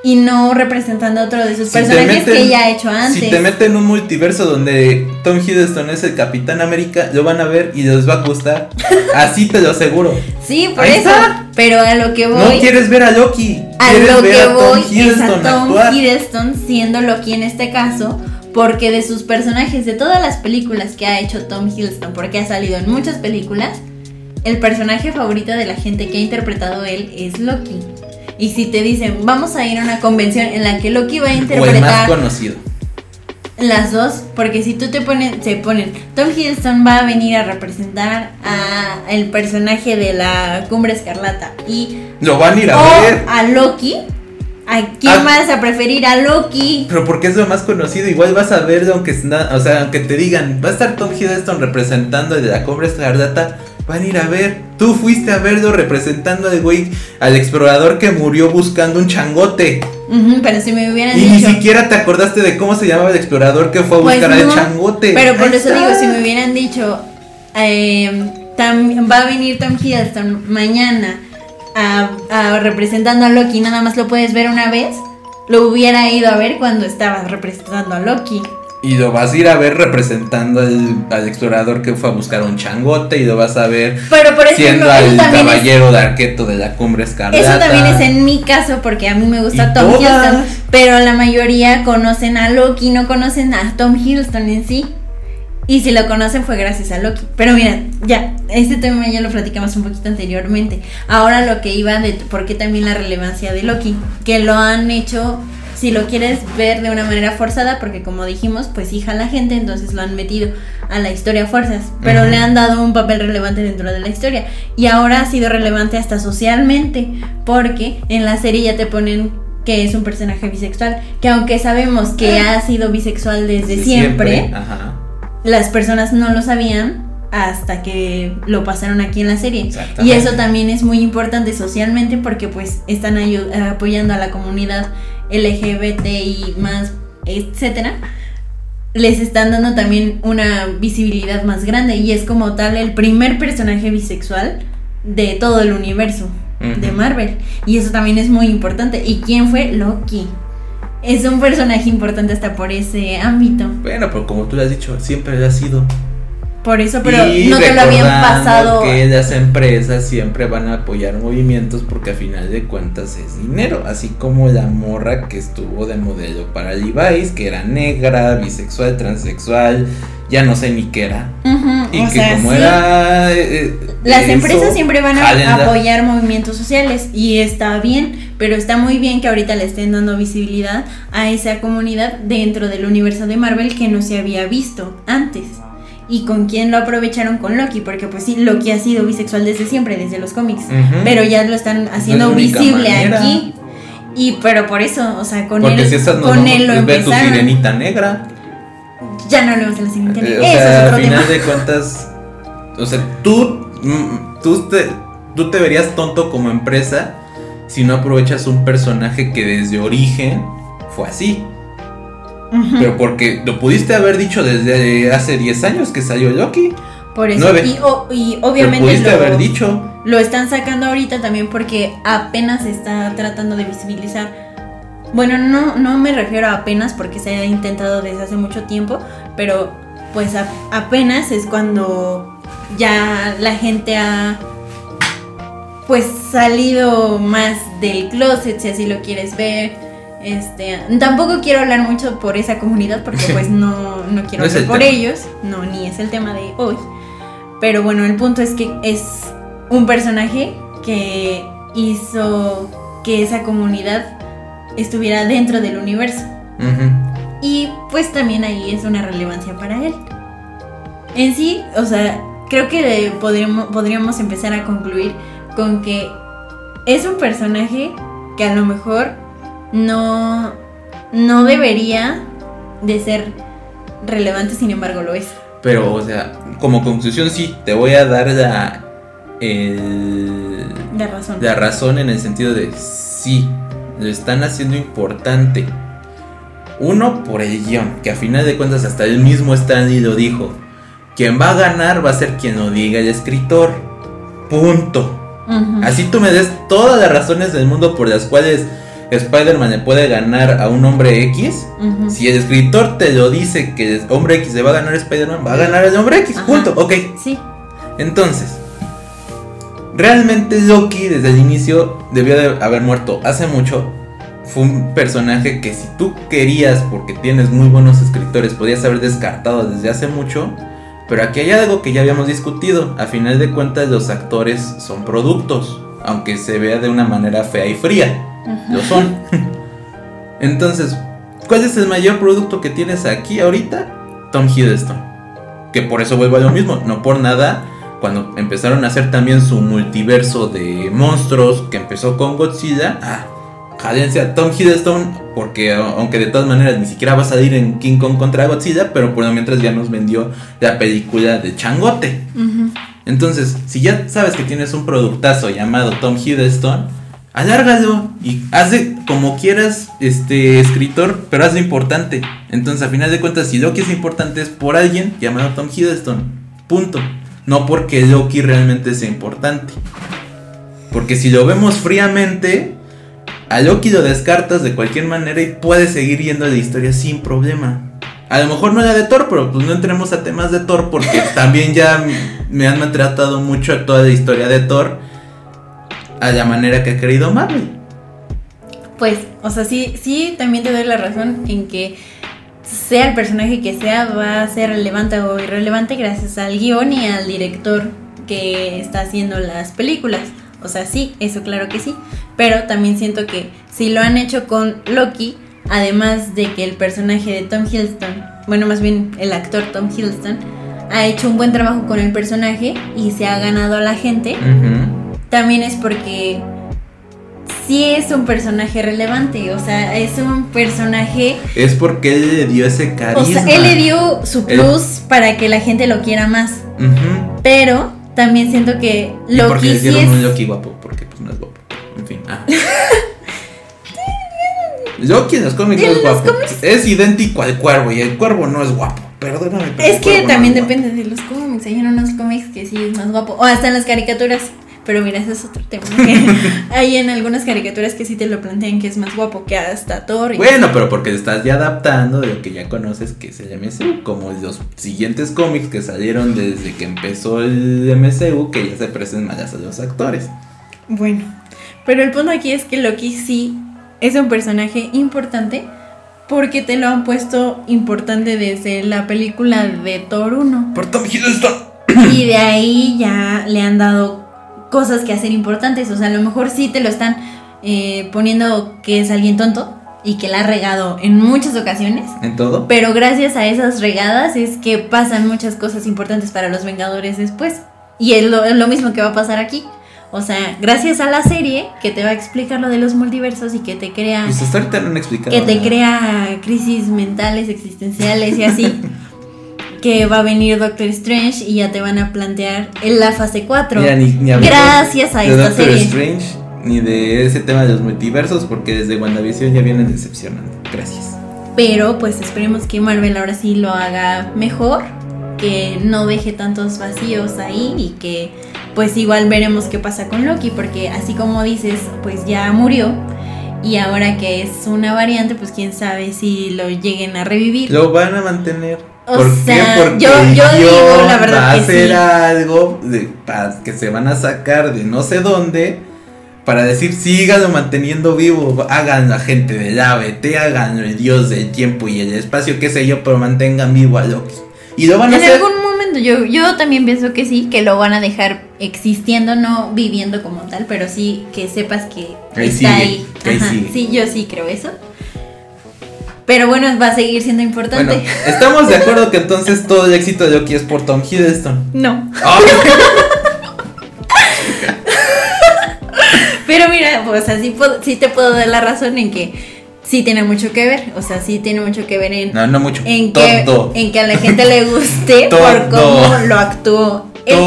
A: Y no representando a otro de sus personajes que ya ha hecho antes.
B: Si te meten en un multiverso donde Tom Hiddleston es el Capitán América, lo van a ver y les va a gustar. Así te lo aseguro.
A: Sí, por eso. Pero a lo que voy.
B: No quieres ver a Loki.
A: A lo que voy es a Tom Hiddleston siendo Loki en este caso. Porque de sus personajes, de todas las películas que ha hecho Tom Hiddleston, porque ha salido en muchas películas, el personaje favorito de la gente que ha interpretado él es Loki. Y si te dicen, vamos a ir a una convención en la que Loki va a interpretar. O el más
B: conocido.
A: Las dos, porque si tú te pones, se ponen, Tom Hiddleston va a venir a representar a el personaje de la Cumbre Escarlata y
B: lo van a ir a ver
A: a Loki. ¿A quién ah. vas a preferir? A Loki.
B: Pero porque es lo más conocido, igual vas a ver aunque o sea, aunque te digan, va a estar Tom Hiddleston representando de la Cumbre Escarlata, van a ir a ver. Tú fuiste a verlo representando al güey, al explorador que murió buscando un changote
A: pero si me hubieran
B: y dicho. Y ni siquiera te acordaste de cómo se llamaba el explorador que fue a pues buscar al changote.
A: Pero por eso digo, si me hubieran dicho, eh, va a venir Tom Hiddleston mañana a, representando a Loki, nada más lo puedes ver una vez, lo hubiera ido a ver cuando estaba representando a Loki.
B: Y lo vas a ir a ver representando al, explorador que fue a buscar un changote y lo vas a ver
A: Pero por
B: siendo al caballero de arqueto de la cumbre escarlata.
A: Eso también es en mi caso porque a mí me gusta Tom Hiddleston, pero la mayoría conocen a Loki, no conocen a Tom Hiddleston en sí. Y si lo conocen fue gracias a Loki. Pero mira, ya, este tema ya lo platicamos un poquito anteriormente. Ahora lo que iba de por qué también la relevancia de Loki, que lo han hecho si lo quieres ver de una manera forzada, porque como dijimos, pues hija la gente, entonces lo han metido a la historia a fuerzas, pero le han dado un papel relevante dentro de la historia. Y ahora ha sido relevante hasta socialmente, porque en la serie ya te ponen que es un personaje bisexual, que aunque sabemos que ah. ha sido bisexual desde siempre, las personas no lo sabían hasta que lo pasaron aquí en la serie. Y eso también es muy importante socialmente porque pues están apoyando a la comunidad LGBTI más, etcétera, les están dando también una visibilidad más grande y es como tal el primer personaje bisexual de todo el universo de Marvel. Y eso también es muy importante. ¿Y quién fue? Loki. Es un personaje importante hasta por ese ámbito.
B: Bueno, pero como tú lo has dicho, siempre lo ha sido.
A: Por eso, pero no te lo habían pasado.
B: Que las empresas siempre van a apoyar movimientos porque a final de cuentas es dinero. Así como la morra que estuvo de modelo para Levi's, que era negra, bisexual, transexual, ya no sé ni qué era. y que como era. Eh,
A: eh, las empresas siempre van a apoyar movimientos sociales y está bien, pero está muy bien que ahorita le estén dando visibilidad a esa comunidad dentro del universo de Marvel que no se había visto antes y con quién lo aprovecharon con Loki, porque pues sí, Loki ha sido bisexual desde siempre, desde los cómics, pero ya lo están haciendo visible aquí. Y pero por eso, o sea, con él, con él lo empezaron.
B: tu sirenita negra.
A: Ya no hablemos de la sirenita
B: negra. Eh, o sea, al final de cuentas, o sea, tú, mm, tú te, tú te verías tonto como empresa si no aprovechas un personaje que desde origen fue así. Pero porque lo pudiste haber dicho desde hace 10 años que salió Loki.
A: Por eso,
B: nueve.
A: y, o- y
B: Lo
A: obviamente
B: pudiste
A: lo,
B: haber dicho.
A: lo están sacando ahorita también porque apenas se está tratando de visibilizar. Bueno, no, no me refiero a apenas porque se ha intentado desde hace mucho tiempo, pero pues a- apenas es cuando ya la gente ha pues salido más del closet, si así lo quieres ver. Este, tampoco quiero hablar mucho por esa comunidad porque pues (laughs) no, no quiero
B: No
A: hablar por
B: tema.
A: ellos, no, ni es el tema de hoy. Pero bueno, el punto es que es un personaje que hizo que esa comunidad estuviera dentro del universo. Y pues también ahí es una relevancia para él. En sí, o sea, creo que podríamos, podríamos empezar a concluir con que es un personaje que a lo mejor no, no debería de ser relevante, sin embargo lo es.
B: Pero, o sea, como conclusión, sí, te voy a dar la, el-
A: De razón.
B: la razón en el sentido de sí, lo están haciendo importante. Uno, por el guion, que a final de cuentas hasta el mismo Stanley lo dijo. Quien va a ganar va a ser quien lo diga el escritor. Punto. Así tú me des todas las razones del mundo por las cuales Spider-Man le puede ganar a un hombre X. Si el escritor te lo dice que el hombre X le va a ganar a Spider-Man, va a ganar el hombre X.
A: Ajá.
B: Punto. Ok.
A: Sí.
B: Entonces, realmente Loki desde el inicio debió de haber muerto hace mucho. Fue un personaje que si tú querías, porque tienes muy buenos escritores, podías haber descartado desde hace mucho. Pero aquí hay algo que ya habíamos discutido. A final de cuentas los actores son productos, aunque se vea de una manera fea y fría. Lo son. (laughs) Entonces, ¿cuál es el mayor producto que tienes aquí ahorita? Tom Hiddleston. Que por eso vuelvo a lo mismo, no por nada. Cuando empezaron a hacer también su multiverso de monstruos, que empezó con Godzilla, ah, jádense a Tom Hiddleston, porque aunque de todas maneras ni siquiera va a salir en King Kong contra Godzilla, pero por lo mientras ya nos vendió la película de Changote. Entonces, si ya sabes que tienes un productazo llamado Tom Hiddleston, alárgalo y hazle como quieras, este escritor, pero hazlo importante. Entonces, a final de cuentas, si Loki es importante es por alguien llamado Tom Hiddleston. Punto. No porque Loki realmente sea importante. Porque si lo vemos fríamente, a Loki lo descartas de cualquier manera y puedes seguir yendo la historia sin problema. A lo mejor no la de Thor, pero pues no entremos a temas de Thor porque también ya me han maltratado mucho toda la historia de Thor a la manera que ha querido Marvel.
A: Pues, o sea, sí, sí, también te doy la razón en que sea el personaje que sea, va a ser relevante o irrelevante gracias al guion y al director que está haciendo las películas. O sea, sí, eso claro que sí. Pero también siento que si lo han hecho con Loki, además de que el personaje de Tom Hiddleston, bueno, más bien el actor Tom Hiddleston, ha hecho un buen trabajo con el personaje y se ha ganado a la gente. También es porque sí es un personaje relevante, o sea, es un personaje,
B: Es porque él le dio ese carisma.
A: o sea, él le dio su
B: Él-
A: plus para que la gente lo quiera más, pero también siento que
B: Y porque le dieron
A: es
B: un Loki guapo, porque pues no es guapo. En fin. ah. (laughs) Loki en los cómics (laughs) no es guapo.
A: cómics-
B: Es idéntico al cuervo y el cuervo no es guapo. Perdóname. pero
A: Es que
B: no
A: también
B: guapo.
A: depende de los cómics. Hay unos cómics que sí es más guapo. O hasta en las caricaturas. Pero mira, ese es otro tema. que (laughs) hay en algunas caricaturas que sí te lo plantean que es más guapo que hasta Thor. y-
B: Bueno, pero porque estás ya adaptando de lo que ya conoces que es el MCU, como los siguientes cómics que salieron desde que empezó el MCU, que ya se parecen más a los actores.
A: Bueno, pero el punto aquí es que Loki sí es un personaje importante porque te lo han puesto importante desde la película de Thor 1.
B: Por Tom Hiddleston.
A: Y de ahí ya le han dado cosas que hacer importantes. O sea, a lo mejor sí te lo están eh, poniendo que es alguien tonto y que la ha regado en muchas ocasiones.
B: En todo.
A: Pero gracias a esas regadas es que pasan muchas cosas importantes para los Vengadores después. Y es lo, es lo mismo que va a pasar aquí. O sea, gracias a la serie que te va a explicar lo de los multiversos y que te crea
B: Pues hasta ahorita no han explicado.
A: que te
B: nada.
A: crea crisis mentales, existenciales y así. (laughs) que va a venir Doctor Strange y ya te van a plantear en la fase 4.
B: Mira, ni, ni
A: Gracias a
B: de
A: esta
B: Doctor
A: serie.
B: Strange ni de ese tema de los multiversos porque desde WandaVision ya vienen decepcionando. Gracias.
A: Pero pues esperemos que Marvel ahora sí lo haga mejor, que no deje tantos vacíos ahí y que pues igual veremos qué pasa con Loki, porque así como dices, pues ya murió y ahora que es una variante, pues quién sabe si lo lleguen a revivir.
B: Lo van a mantener.
A: O
B: ¿Por
A: sea,
B: qué? Porque
A: yo- yo digo, la verdad
B: va a
A: que
B: hacer
A: sí.
B: algo de, pa- que se van a sacar de no sé dónde para decir síganlo manteniendo vivo, hagan la gente del ABT, hagan el dios del tiempo y el espacio, qué sé yo, pero mantengan vivo a Loki. Y lo van a
A: En
B: hacer.
A: algún momento yo, yo también pienso que sí, que lo van a dejar existiendo, no viviendo como tal, pero sí que sepas que
B: Ahí
A: está
B: sigue,
A: ahí.
B: ahí
A: Ajá,
B: sigue.
A: Sí, yo sí creo eso. Pero bueno, va a seguir siendo importante.
B: Bueno, estamos de acuerdo que entonces todo el éxito de Loki es por Tom Hiddleston.
A: No.
B: ¡Ay! (laughs)
A: Pero mira, pues así sí te puedo dar la razón en que sí tiene mucho que ver. O sea, sí tiene mucho que ver en,
B: No, no mucho.
A: en, que,
B: todo.
A: en que a la gente le guste (laughs) por cómo lo actuó. él.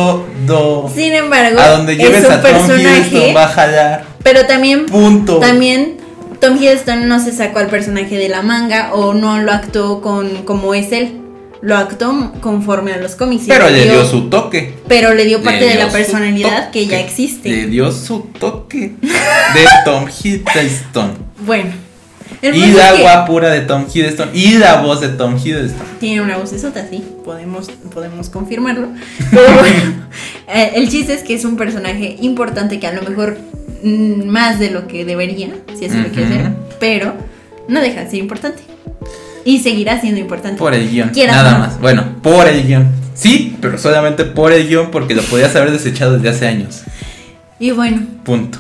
B: Todo.
A: Sin embargo,
B: A donde lleves
A: es un
B: a Tom
A: personaje.
B: Hiddleston va a jalar.
A: Pero también
B: Punto.
A: También Tom Hiddleston no se sacó al personaje de la manga o no lo actuó con como es él. Lo actuó conforme a los cómics.
B: Pero le
A: dio-
B: dio su toque.
A: Pero le dio parte
B: Le
A: de la personalidad que ya existe.
B: Le dio su toque de (laughs) Tom Hiddleston.
A: Bueno.
B: Y la
A: que
B: guapura de Tom Hiddleston. Y la voz de Tom Hiddleston.
A: Tiene una vocesota, sí, podemos, podemos confirmarlo. (laughs) Pero bueno, eh, el chiste es que es un personaje importante que a lo mejor más de lo que debería, si así lo quieres ver, pero no deja de ser importante. Y seguirá siendo importante.
B: Por el guion.
A: Quieras
B: Nada más. Bueno, por el guion. Sí, pero solamente por el guion porque lo podías haber desechado desde hace años.
A: Y bueno,
B: Punto.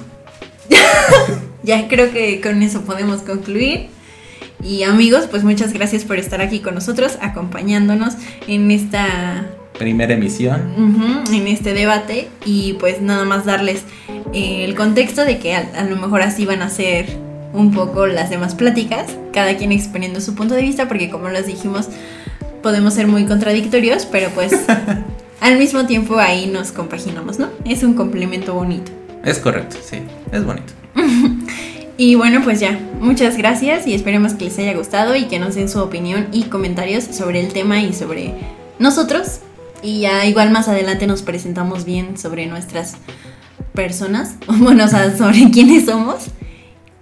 B: (laughs)
A: ya creo que con eso podemos concluir. Y amigos, pues muchas gracias por estar aquí con nosotros, acompañándonos en esta
B: Primera emisión.
A: En este debate y pues nada más darles eh, el contexto de que a, a lo mejor así van a ser un poco las demás pláticas, cada quien exponiendo su punto de vista, porque como les dijimos, podemos ser muy contradictorios, pero pues (laughs) al mismo tiempo ahí nos compaginamos, ¿no? Es un complemento bonito.
B: Es correcto, sí. Es bonito. (laughs)
A: Y bueno, pues ya, muchas gracias y esperemos que les haya gustado y que nos den su opinión y comentarios sobre el tema y sobre nosotros. Y ya igual más adelante nos presentamos bien sobre nuestras personas, (laughs) bueno, o sea, sobre (laughs) quiénes somos.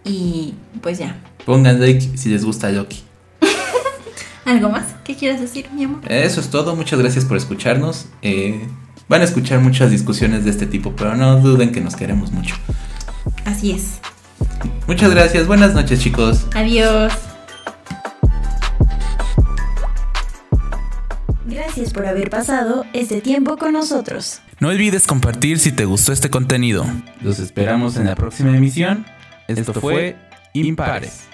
A: Y pues ya,
B: Pongan like si les gusta Loki. (laughs)
A: ¿algo más? ¿Qué quieres decir, mi amor?
B: Eso es todo, muchas gracias por escucharnos. Eh, van a escuchar muchas discusiones de este tipo, pero no duden que nos queremos mucho.
A: Así es.
B: Muchas gracias, buenas noches chicos.
A: Adiós. Gracias por haber pasado este tiempo con nosotros.
B: No olvides compartir si te gustó este contenido. Los esperamos en la próxima emisión. Esto fue Impares.